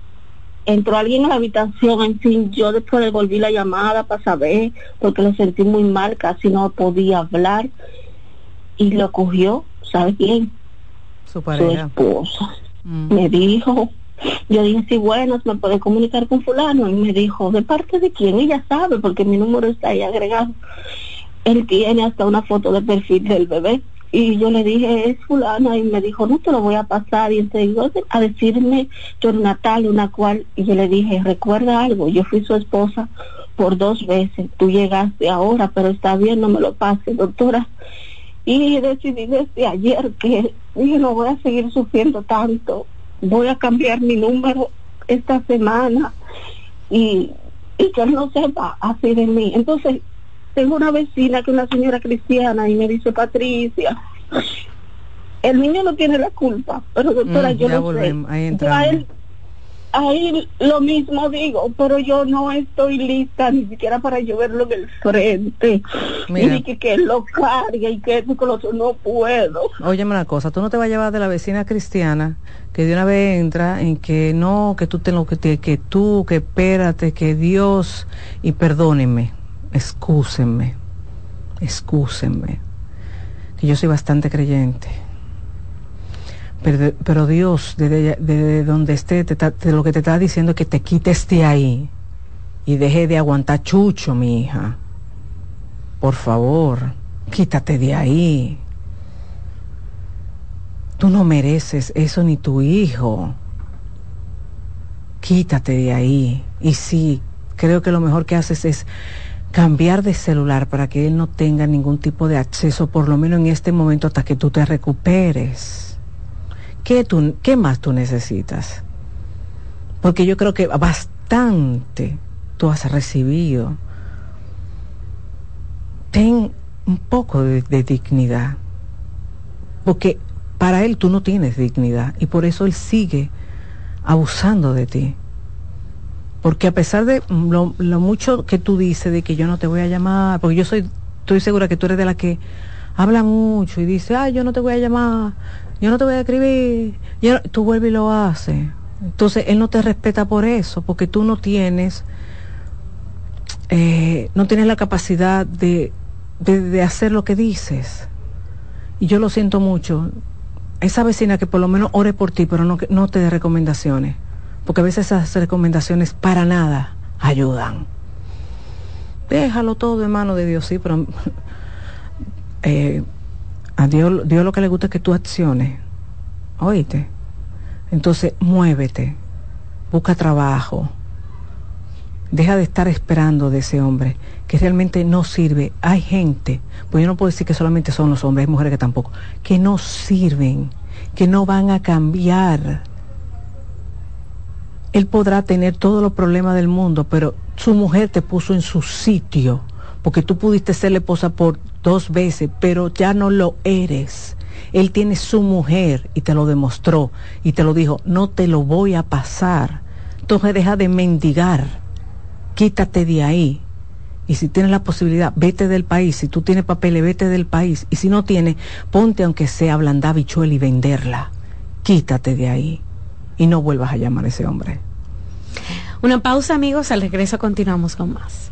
S23: entró alguien a la habitación, en fin, yo después le volví la llamada para saber, porque lo sentí muy mal, casi no podía hablar, y lo cogió, ¿sabe quién?
S1: Su pareja.
S23: Su esposa. Mm. Me dijo, yo dije, sí, bueno, me puede comunicar con fulano. Y me dijo, ¿de parte de quién? Ella sabe, porque mi número está ahí agregado. Él tiene hasta una foto de perfil del bebé. Y yo le dije, es fulano, y me dijo, no te lo voy a pasar. Y entonces a decirme, yo Natal, una cual, y yo le dije, recuerda algo, yo fui su esposa por dos veces, tú llegaste ahora, pero está bien, no me lo pases, doctora y decidí desde ayer que dije no voy a seguir sufriendo tanto, voy a cambiar mi número esta semana y, y que él no sepa así de mí. Entonces, tengo una vecina que es una señora cristiana y me dice, Patricia, el niño no tiene la culpa, pero doctora, mm, yo no sé. Ahí ahí lo mismo digo, pero yo no estoy lista ni siquiera para yo verlo en el frente. Ni que, que lo cargue y que eso no puedo.
S1: Óyeme una cosa, tú no te vas a llevar de la vecina cristiana que de una vez entra en que no, que tú te lo que, te, que tú, que espérate, que Dios y perdónenme, excúsenme, excúsenme, que yo soy bastante creyente Pero, Dios, desde, desde donde esté, te- lo que te está diciendo es que te quites de ahí y deje de aguantar chucho, mi hija. Por favor, quítate de ahí. Tú no mereces eso ni tu hijo. Quítate de ahí. Y sí, creo que lo mejor que haces es cambiar de celular para que él no tenga ningún tipo de acceso, por lo menos en este momento, hasta que tú te recuperes. ¿Qué, tú, qué más tú necesitas? Porque yo creo que bastante tú has recibido. Ten un poco de, dignidad. Porque para él tú no tienes dignidad y por eso él sigue abusando de ti. Porque a pesar de lo, lo mucho que tú dices de que yo no te voy a llamar, porque yo soy, estoy segura que tú eres de la que habla mucho y dice, ay, yo no te voy a llamar, yo no te voy a escribir, yo no-". tú vuelves y lo haces. Entonces él no te respeta por eso, porque tú no tienes, eh, no tienes la capacidad de, de, hacer lo que dices. Y yo lo siento mucho. Esa vecina que por lo menos ore por ti, pero no, no te dé recomendaciones. Porque a veces esas recomendaciones para nada ayudan. Déjalo todo en manos de Dios, sí, pero eh, a Dios, Dios lo que le gusta es que tú acciones. Oíste. Entonces, muévete. Busca trabajo. Deja de estar esperando de ese hombre que realmente no sirve. Hay gente, pues yo no puedo decir que solamente son los hombres, hay mujeres que tampoco, que no sirven, que no van a cambiar. Él podrá tener todos los problemas del mundo, pero su mujer te puso en su sitio, porque tú pudiste ser la esposa por dos veces, pero ya no lo eres. Él tiene su mujer y te lo demostró y te lo dijo, no te lo voy a pasar. Entonces deja de mendigar, quítate de ahí. Y si tienes la posibilidad, vete del país. Si tú tienes papeles, vete del país. Y si no tienes, ponte aunque sea ablandar bichuela y venderla. Quítate de ahí. Y no vuelvas a llamar a ese hombre.
S2: Una pausa, amigos. Al regreso continuamos con más.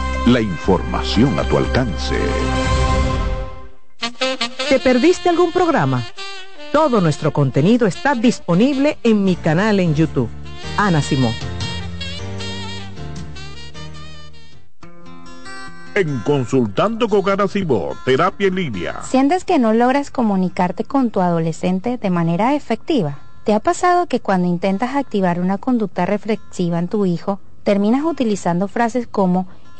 S4: La información a tu alcance.
S20: ¿Te perdiste algún programa? Todo nuestro contenido está disponible en mi canal en YouTube. Ana Simón.
S12: En Consultando con Ana Simó, terapia en línea.
S11: ¿Sientes que no logras comunicarte con tu adolescente de manera efectiva? ¿Te ha pasado que cuando intentas activar una conducta reflexiva en tu hijo, terminas utilizando frases como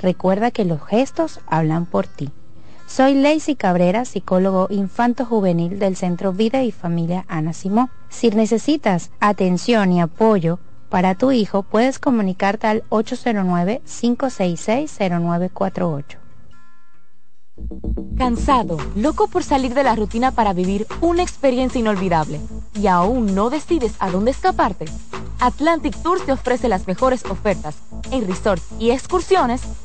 S11: Recuerda que los gestos hablan por ti. Soy Lacey Cabrera, psicólogo infanto-juvenil del Centro Vida y Familia Ana Simó. Si necesitas atención y apoyo para tu hijo, puedes comunicarte al 809-566-0948.
S7: Cansado, loco por salir de la rutina para vivir una experiencia inolvidable y aún no decides a dónde escaparte. Atlantic Tours te ofrece las mejores ofertas en resorts y excursiones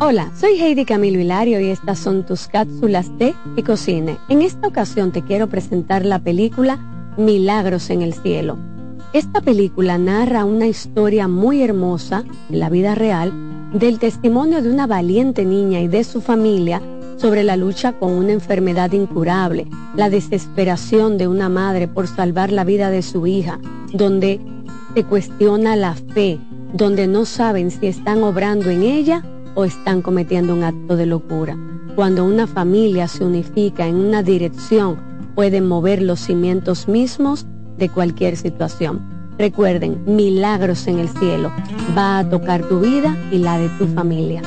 S8: Hola, soy Heidi Camilo Hilario y estas son tus cápsulas de Ecocine. En esta ocasión te quiero presentar la película Milagros en el Cielo. Esta película narra una historia muy hermosa en la vida real del testimonio de una valiente niña y de su familia sobre la lucha con una enfermedad incurable, la desesperación de una madre por salvar la vida de su hija, donde se cuestiona la fe, donde no saben si están obrando en ella o están cometiendo un acto de locura. Cuando una familia se unifica en una dirección, pueden mover los cimientos mismos de cualquier situación. Recuerden, milagros en el cielo. Va a tocar tu vida y la de tu familia.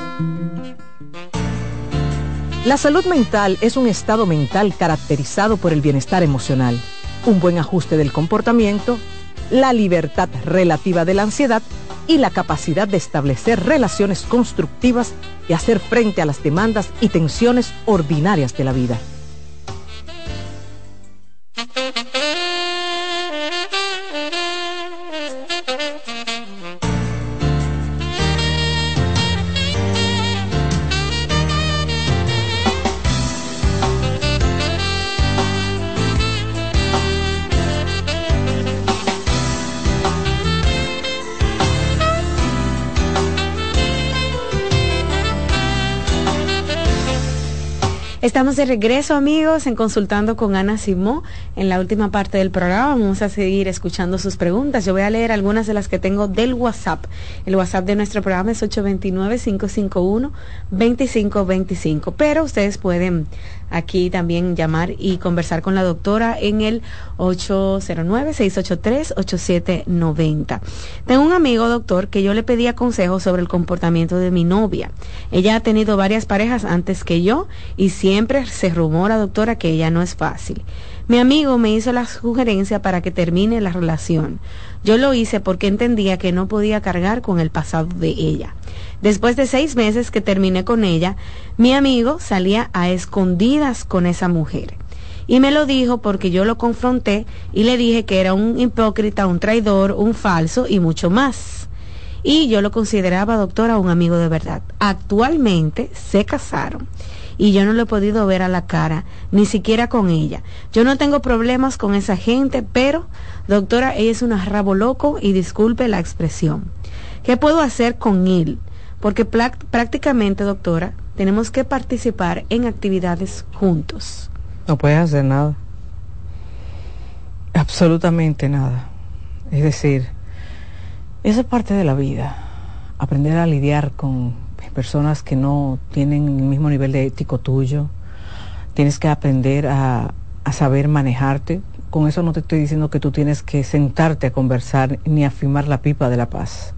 S20: La salud mental es un estado mental caracterizado por el bienestar emocional, un buen ajuste del comportamiento, la libertad relativa de la ansiedad y la capacidad de establecer relaciones constructivas y hacer frente a las demandas y tensiones ordinarias de la vida.
S2: Estamos de regreso, amigos, en Consultando con Ana Simó. En la última parte del programa vamos a seguir escuchando sus preguntas. Yo voy a leer algunas de las que tengo del WhatsApp. El WhatsApp de nuestro programa es 829-551-2525. Pero ustedes pueden aquí también llamar y conversar con la doctora en el 809-683-8790. Tengo un amigo, doctor, que yo le pedía consejos sobre el comportamiento de mi novia. Ella ha tenido varias parejas antes que yo y siempre se rumora, doctora, que ella no es fácil. Mi amigo me hizo la sugerencia para que termine la relación. Yo lo hice porque entendía que no podía cargar con el pasado de ella. Después de seis meses que terminé con ella, mi amigo salía a escondidas con esa mujer. Y me lo dijo porque yo lo confronté y le dije que era un hipócrita, un traidor, un falso y mucho más. Y yo lo consideraba, doctora, un amigo de verdad. Actualmente se casaron y yo no lo he podido ver a la cara, ni siquiera con ella. Yo no tengo problemas con esa gente, pero, doctora, ella es un rabo loco y disculpe la expresión. ¿Qué puedo hacer con él? Porque prácticamente, doctora, tenemos que participar en actividades juntos.
S1: No puedes hacer nada. Absolutamente nada. Es decir, eso es parte de la vida. Aprender a lidiar con personas que no tienen el mismo nivel de ético tuyo. Tienes que aprender a, a saber manejarte. Con eso no te estoy diciendo que tú tienes que sentarte a conversar ni a firmar la pipa de la paz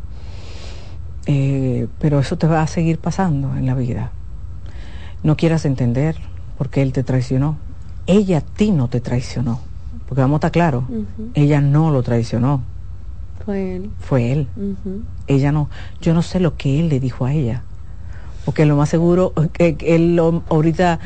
S1: eh, pero eso te va a seguir pasando en la vida. No quieras entender porque él te traicionó. Ella a ti no te traicionó. Porque vamos a estar claros, ella no lo traicionó.
S2: Fue él.
S1: Fue él. Ella no. Yo no sé lo que él le dijo a ella. Porque lo más seguro que él ahorita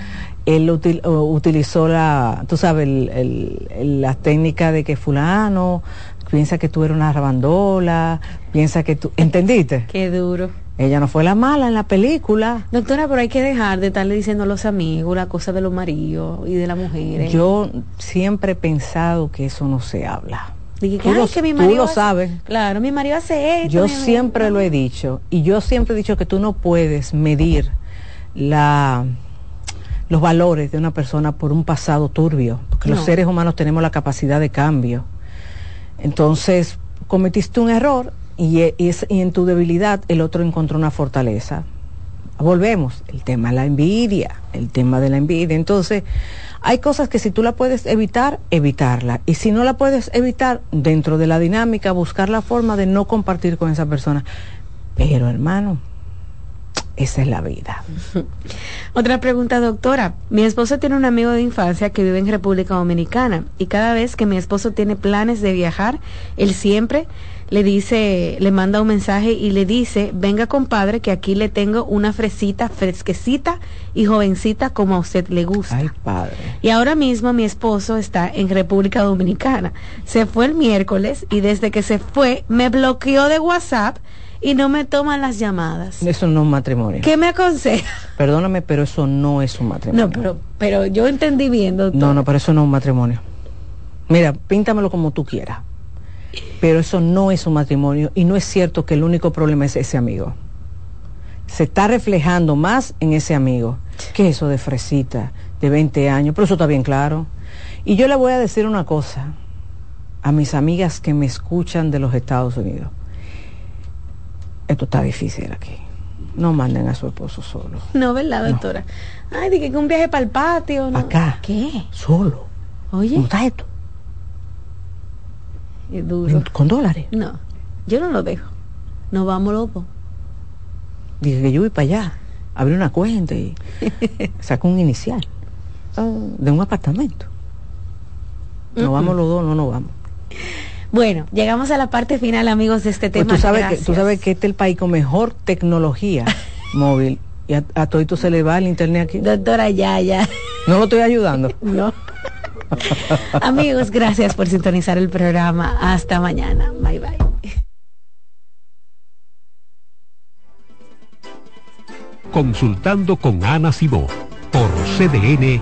S1: él utilizó la, tú sabes, la técnica de que fulano piensa que tú eres una rabandola, piensa que tú... ¿Entendiste?
S2: Qué duro.
S1: Ella no fue la mala en la película.
S2: Doctora, pero hay que dejar de estarle diciendo a los amigos la cosa de los maridos y de las mujeres.
S1: Yo siempre he pensado que eso no se habla.
S2: Dije, tú, lo, que mi marido
S1: tú lo sabes.
S2: Claro, mi marido hace esto.
S1: Yo siempre lo he dicho. Y yo siempre he dicho que tú no puedes medir la los valores de una persona por un pasado turbio. Porque los seres humanos tenemos la capacidad de cambio entonces, cometiste un error y, y, en tu debilidad el otro encontró una fortaleza. volvemos, el tema de la envidia, el tema de la envidia. Entonces, hay cosas que si tú la puedes evitar, evitarla. Y si no la puedes evitar, dentro de la dinámica, buscar la forma de no compartir con esa persona. Pero hermano, esa es la vida.
S2: Otra pregunta, doctora. Mi esposo tiene un amigo de infancia que vive en República Dominicana y cada vez que mi esposo tiene planes de viajar, él siempre le dice, le manda un mensaje y le dice, venga compadre, que aquí le tengo una fresita fresquecita y jovencita como a usted le gusta.
S1: Ay, padre.
S2: Y ahora mismo mi esposo está en República Dominicana. Se fue el miércoles y desde que se fue me bloqueó de WhatsApp y no me toman las llamadas.
S1: Eso no es un matrimonio.
S2: ¿Qué me aconseja?
S1: Perdóname, pero eso no es un matrimonio.
S2: No, pero, pero yo entendí bien, doctor.
S1: No, no, pero eso no es un matrimonio. Mira, píntamelo como tú quieras. Pero eso no es un matrimonio y no es cierto que el único problema es ese amigo. Se está reflejando más en ese amigo que eso de fresita, de 20 años, pero eso está bien claro. Y yo le voy a decir una cosa a mis amigas que me escuchan de los Estados Unidos. Esto está difícil aquí. No manden a su esposo solo.
S2: No, ¿verdad, doctora? Ay, dije que un viaje para el patio. No.
S1: Acá.
S2: ¿Qué?
S1: Solo.
S2: Oye.
S1: ¿Cómo está esto?
S2: Es duro.
S1: ¿Con dólares?
S2: No, yo no lo dejo. Nos vamos los dos.
S1: Dije que yo voy para allá, abrí una cuenta y saco un inicial de un apartamento. Nos vamos los dos, no nos vamos.
S2: Bueno, llegamos a la parte final, amigos, de este
S1: Pues
S2: tema.
S1: tú, sabes que, tú sabes que este es el país con mejor tecnología móvil y a, a todito se le va el internet aquí.
S2: Doctora, ya, ya.
S1: No lo estoy ayudando.
S2: No. Amigos, gracias por sintonizar el programa. Hasta mañana. Bye bye.
S24: Consultando con Ana Simó por CDN.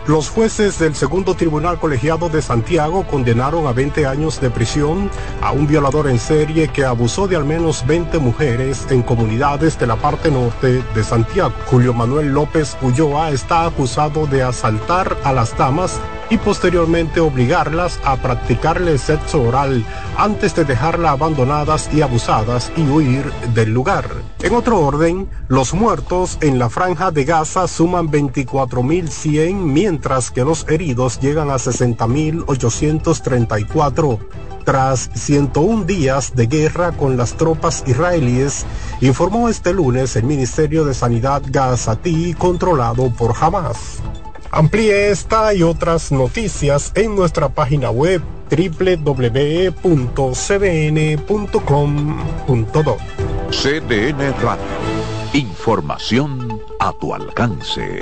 S17: Los jueces del segundo tribunal colegiado de Santiago condenaron a 20 años de prisión a un violador en serie que abusó de al menos 20 mujeres en comunidades de la parte norte de Santiago. Julio Manuel López Ulloa está acusado de asaltar a las damas y posteriormente obligarlas a practicarle sexo oral antes de dejarlas abandonadas y abusadas y huir del lugar. En otro orden, los muertos en la franja de Gaza suman 24.100 mientras que los heridos llegan a 60.834. Tras 101 días de guerra con las tropas israelíes, informó este lunes el Ministerio de Sanidad gazatí controlado por Hamas. Amplíe esta y otras noticias en nuestra página web www.cdn.com.do.
S4: CDN Radio. Información a tu alcance.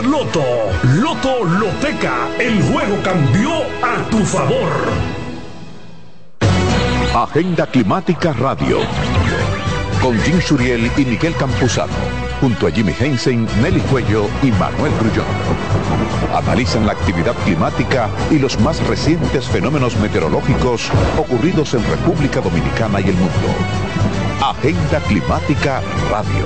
S16: Loto. Loto Loteca. El juego cambió a tu favor.
S4: Agenda Climática Radio. Con Jim Suriel y Miguel Campuzano. Junto a Jimmy Hensen, Nelly Cuello y Manuel Grullón. Analizan la actividad climática y los más recientes fenómenos meteorológicos ocurridos en República Dominicana y el mundo. Agenda Climática Radio.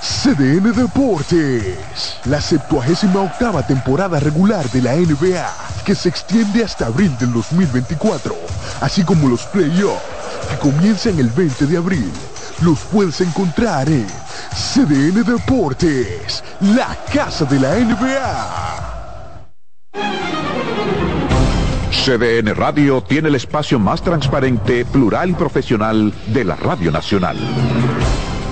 S25: CDN Deportes. La 78 octava temporada regular de la NBA, que se extiende hasta abril del 2024, así como los playoffs, que comienzan el 20 de abril. Los puedes encontrar en CDN Deportes, la casa de la NBA.
S4: CDN Radio tiene el espacio más transparente, plural y profesional de la Radio Nacional.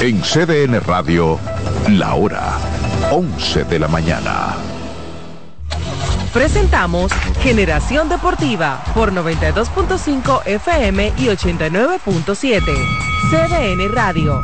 S4: En CDN Radio, la hora 11 de la mañana.
S26: Presentamos Generación Deportiva por 92.5 FM y 89.7. CDN Radio.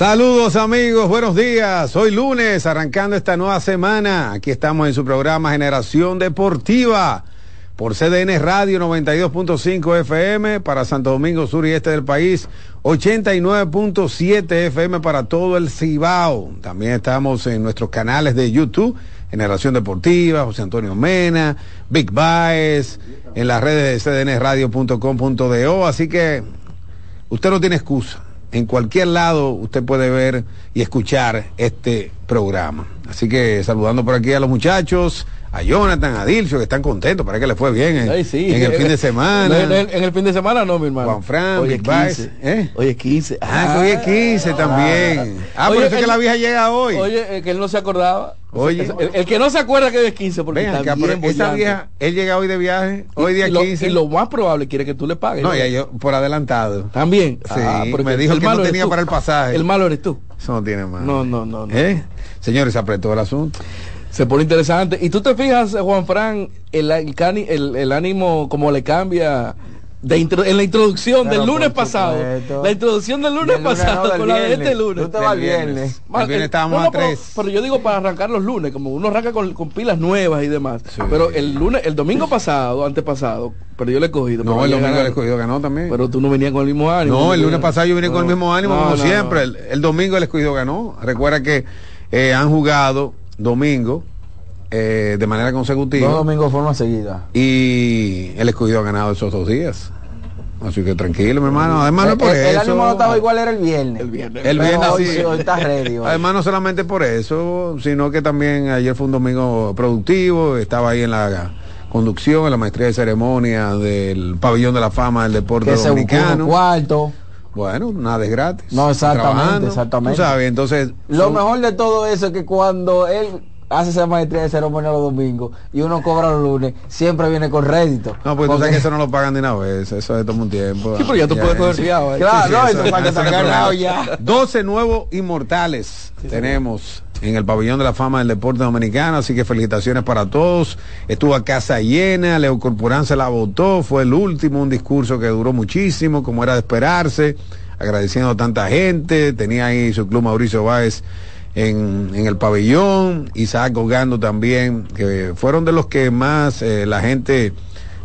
S27: Saludos amigos, buenos días. Hoy lunes, arrancando esta nueva semana. Aquí estamos en su programa Generación Deportiva por CDN Radio 92.5 FM para Santo Domingo Sur y Este del país, 89.7 FM para todo el Cibao. También estamos en nuestros canales de YouTube, Generación Deportiva, José Antonio Mena, Big Baez, en las redes de cdnradio.com.do. Así que usted no tiene excusa en cualquier lado usted puede ver y escuchar este programa. Así que saludando por aquí a los muchachos, a Jonathan, a Dilcio, que están contentos, para que le fue bien en,
S28: Ay, sí.
S27: en el fin de semana.
S28: En, el- en el fin de semana no, mi hermano.
S27: Juan Fran,
S28: Hoy
S27: Big
S28: es
S27: Baez,
S28: 15.
S27: ¿eh?
S28: Hoy es 15.
S27: Ah, que hoy es 15 también. Ah, por
S28: Oye,
S27: eso es que la vieja llega hoy.
S28: Oye, eh, que él no se acordaba.
S27: Oye.
S28: el, el que no se acuerda que hoy es 15 porque está
S27: acá,
S28: bien
S27: pero esa vieja, él llega hoy de viaje, hoy día
S28: y, lo,
S27: 15.
S28: y lo más probable quiere que tú le pagues.
S27: No, ya yo, por adelantado.
S28: También.
S27: Sí,
S28: Ah, porque
S27: me dijo
S28: el
S27: que no tenía
S28: tú.
S27: para el pasaje.
S28: El malo eres tú.
S27: Eso no tiene más.
S28: No, no, no. no.
S27: ¿Eh? Señores, se apretó el asunto.
S28: Se pone interesante. Y tú te fijas, Juan Fran, el, el, cani- el- el ánimo como le cambia de intro- en la introducción
S27: Pero
S28: del lunes pasado.
S27: supuesto.
S28: La introducción del lunes
S27: Del lunes,
S28: pasado
S27: no, del
S28: con la de este lunes.
S27: Tú al viernes. El viernes estábamos a
S28: pero,
S27: tres.
S28: pero yo digo para arrancar los lunes, como uno arranca con, con pilas nuevas y demás. Pero el lunes, el domingo pasado, antepasado, perdió el escogido.
S27: No,
S28: pero
S27: el
S28: venía
S27: domingo el
S28: ganando.
S27: escogido ganó también.
S28: Pero tú no venías con el mismo ánimo.
S27: No, el lunes pasado yo vine con el
S28: No,
S27: mismo ánimo,
S28: no,
S27: como
S28: no,
S27: siempre. El, el domingo el escogido ganó. Recuerda que eh, han jugado domingo eh, de manera consecutiva.
S28: Dos domingos forma seguida.
S27: Y el escogido ha ganado esos dos días. Así que tranquilo, mi hermano. Además, no es por
S28: el, el
S27: eso.
S28: ánimo no estaba igual, era el viernes.
S27: El viernes. El viernes
S28: hoy,
S27: sí.
S28: sí, hoy está ready. hoy.
S27: Además, no solamente por eso, sino que también ayer fue un domingo productivo. Estaba ahí en la conducción, en la maestría de ceremonia del pabellón de la fama del deporte
S28: que se buscó
S27: dominicano.
S28: cuarto.
S27: Bueno, nada es gratis.
S28: No, exactamente, exactamente.
S27: Tú sabes, entonces.
S28: Lo
S27: son-
S28: mejor de todo eso es que cuando él hace esa maestría de ceremonia los domingos y uno cobra los lunes, siempre viene con rédito.
S27: No, pues tú
S28: Porque-
S27: sabes que eso no lo pagan de una vez, eso es toma un tiempo.
S28: Sí, pero ya tú puedes coger
S27: sí.
S28: ¿eh? Claro, no, eso para que
S27: eso es
S28: ganado
S27: problema.
S28: ya.
S27: 12 nuevos inmortales tenemos en el pabellón de la fama del deporte dominicano, así que felicitaciones para todos. Estuvo a casa llena, Leo Corporán se la votó, fue el último, un discurso que duró muchísimo, como era de esperarse, agradeciendo a tanta gente, tenía ahí su club Mauricio Báez en, el pabellón, Isaac Ogando también, que fueron de los que más eh, la gente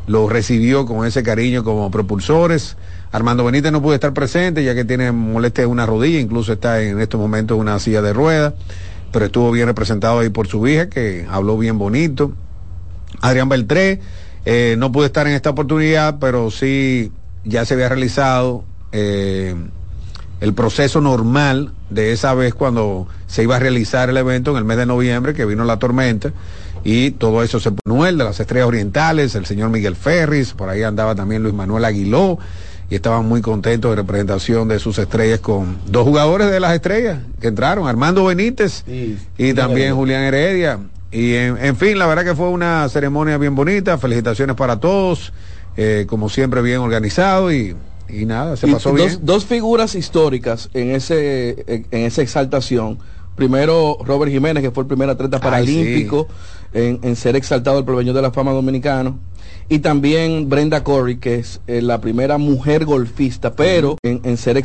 S27: lo recibió con ese cariño como propulsores. Armando Benítez no pudo estar presente ya que tiene molestia en una rodilla, incluso está en estos momentos en una silla de ruedas, pero estuvo bien representado ahí por su hija que habló bien bonito. Adrián Beltré eh, no pudo estar en esta oportunidad, pero sí ya se había realizado eh, el proceso normal de esa vez cuando se iba a realizar el evento en el mes de noviembre, que vino la tormenta, y todo eso se Manuel de las Estrellas Orientales, el señor Miguel Ferris, por ahí andaba también Luis Manuel Aguiló, y estaban muy contentos de representación de sus estrellas con dos jugadores de las estrellas que entraron, Armando Benítez y también Julián Heredia. Y en, en fin, la verdad que fue una ceremonia bien bonita, felicitaciones para todos, eh, como siempre bien organizado y, y nada, se
S28: Y
S27: pasó
S28: dos,
S27: bien.
S28: dos figuras históricas en ese en, en esa exaltación. Primero Robert Jiménez, que fue el primer atleta
S27: Ay,
S28: paralímpico en, en ser exaltado el pabellón de la fama dominicano. Y también Brenda Corey, que es eh, la primera mujer golfista, pero en, en ser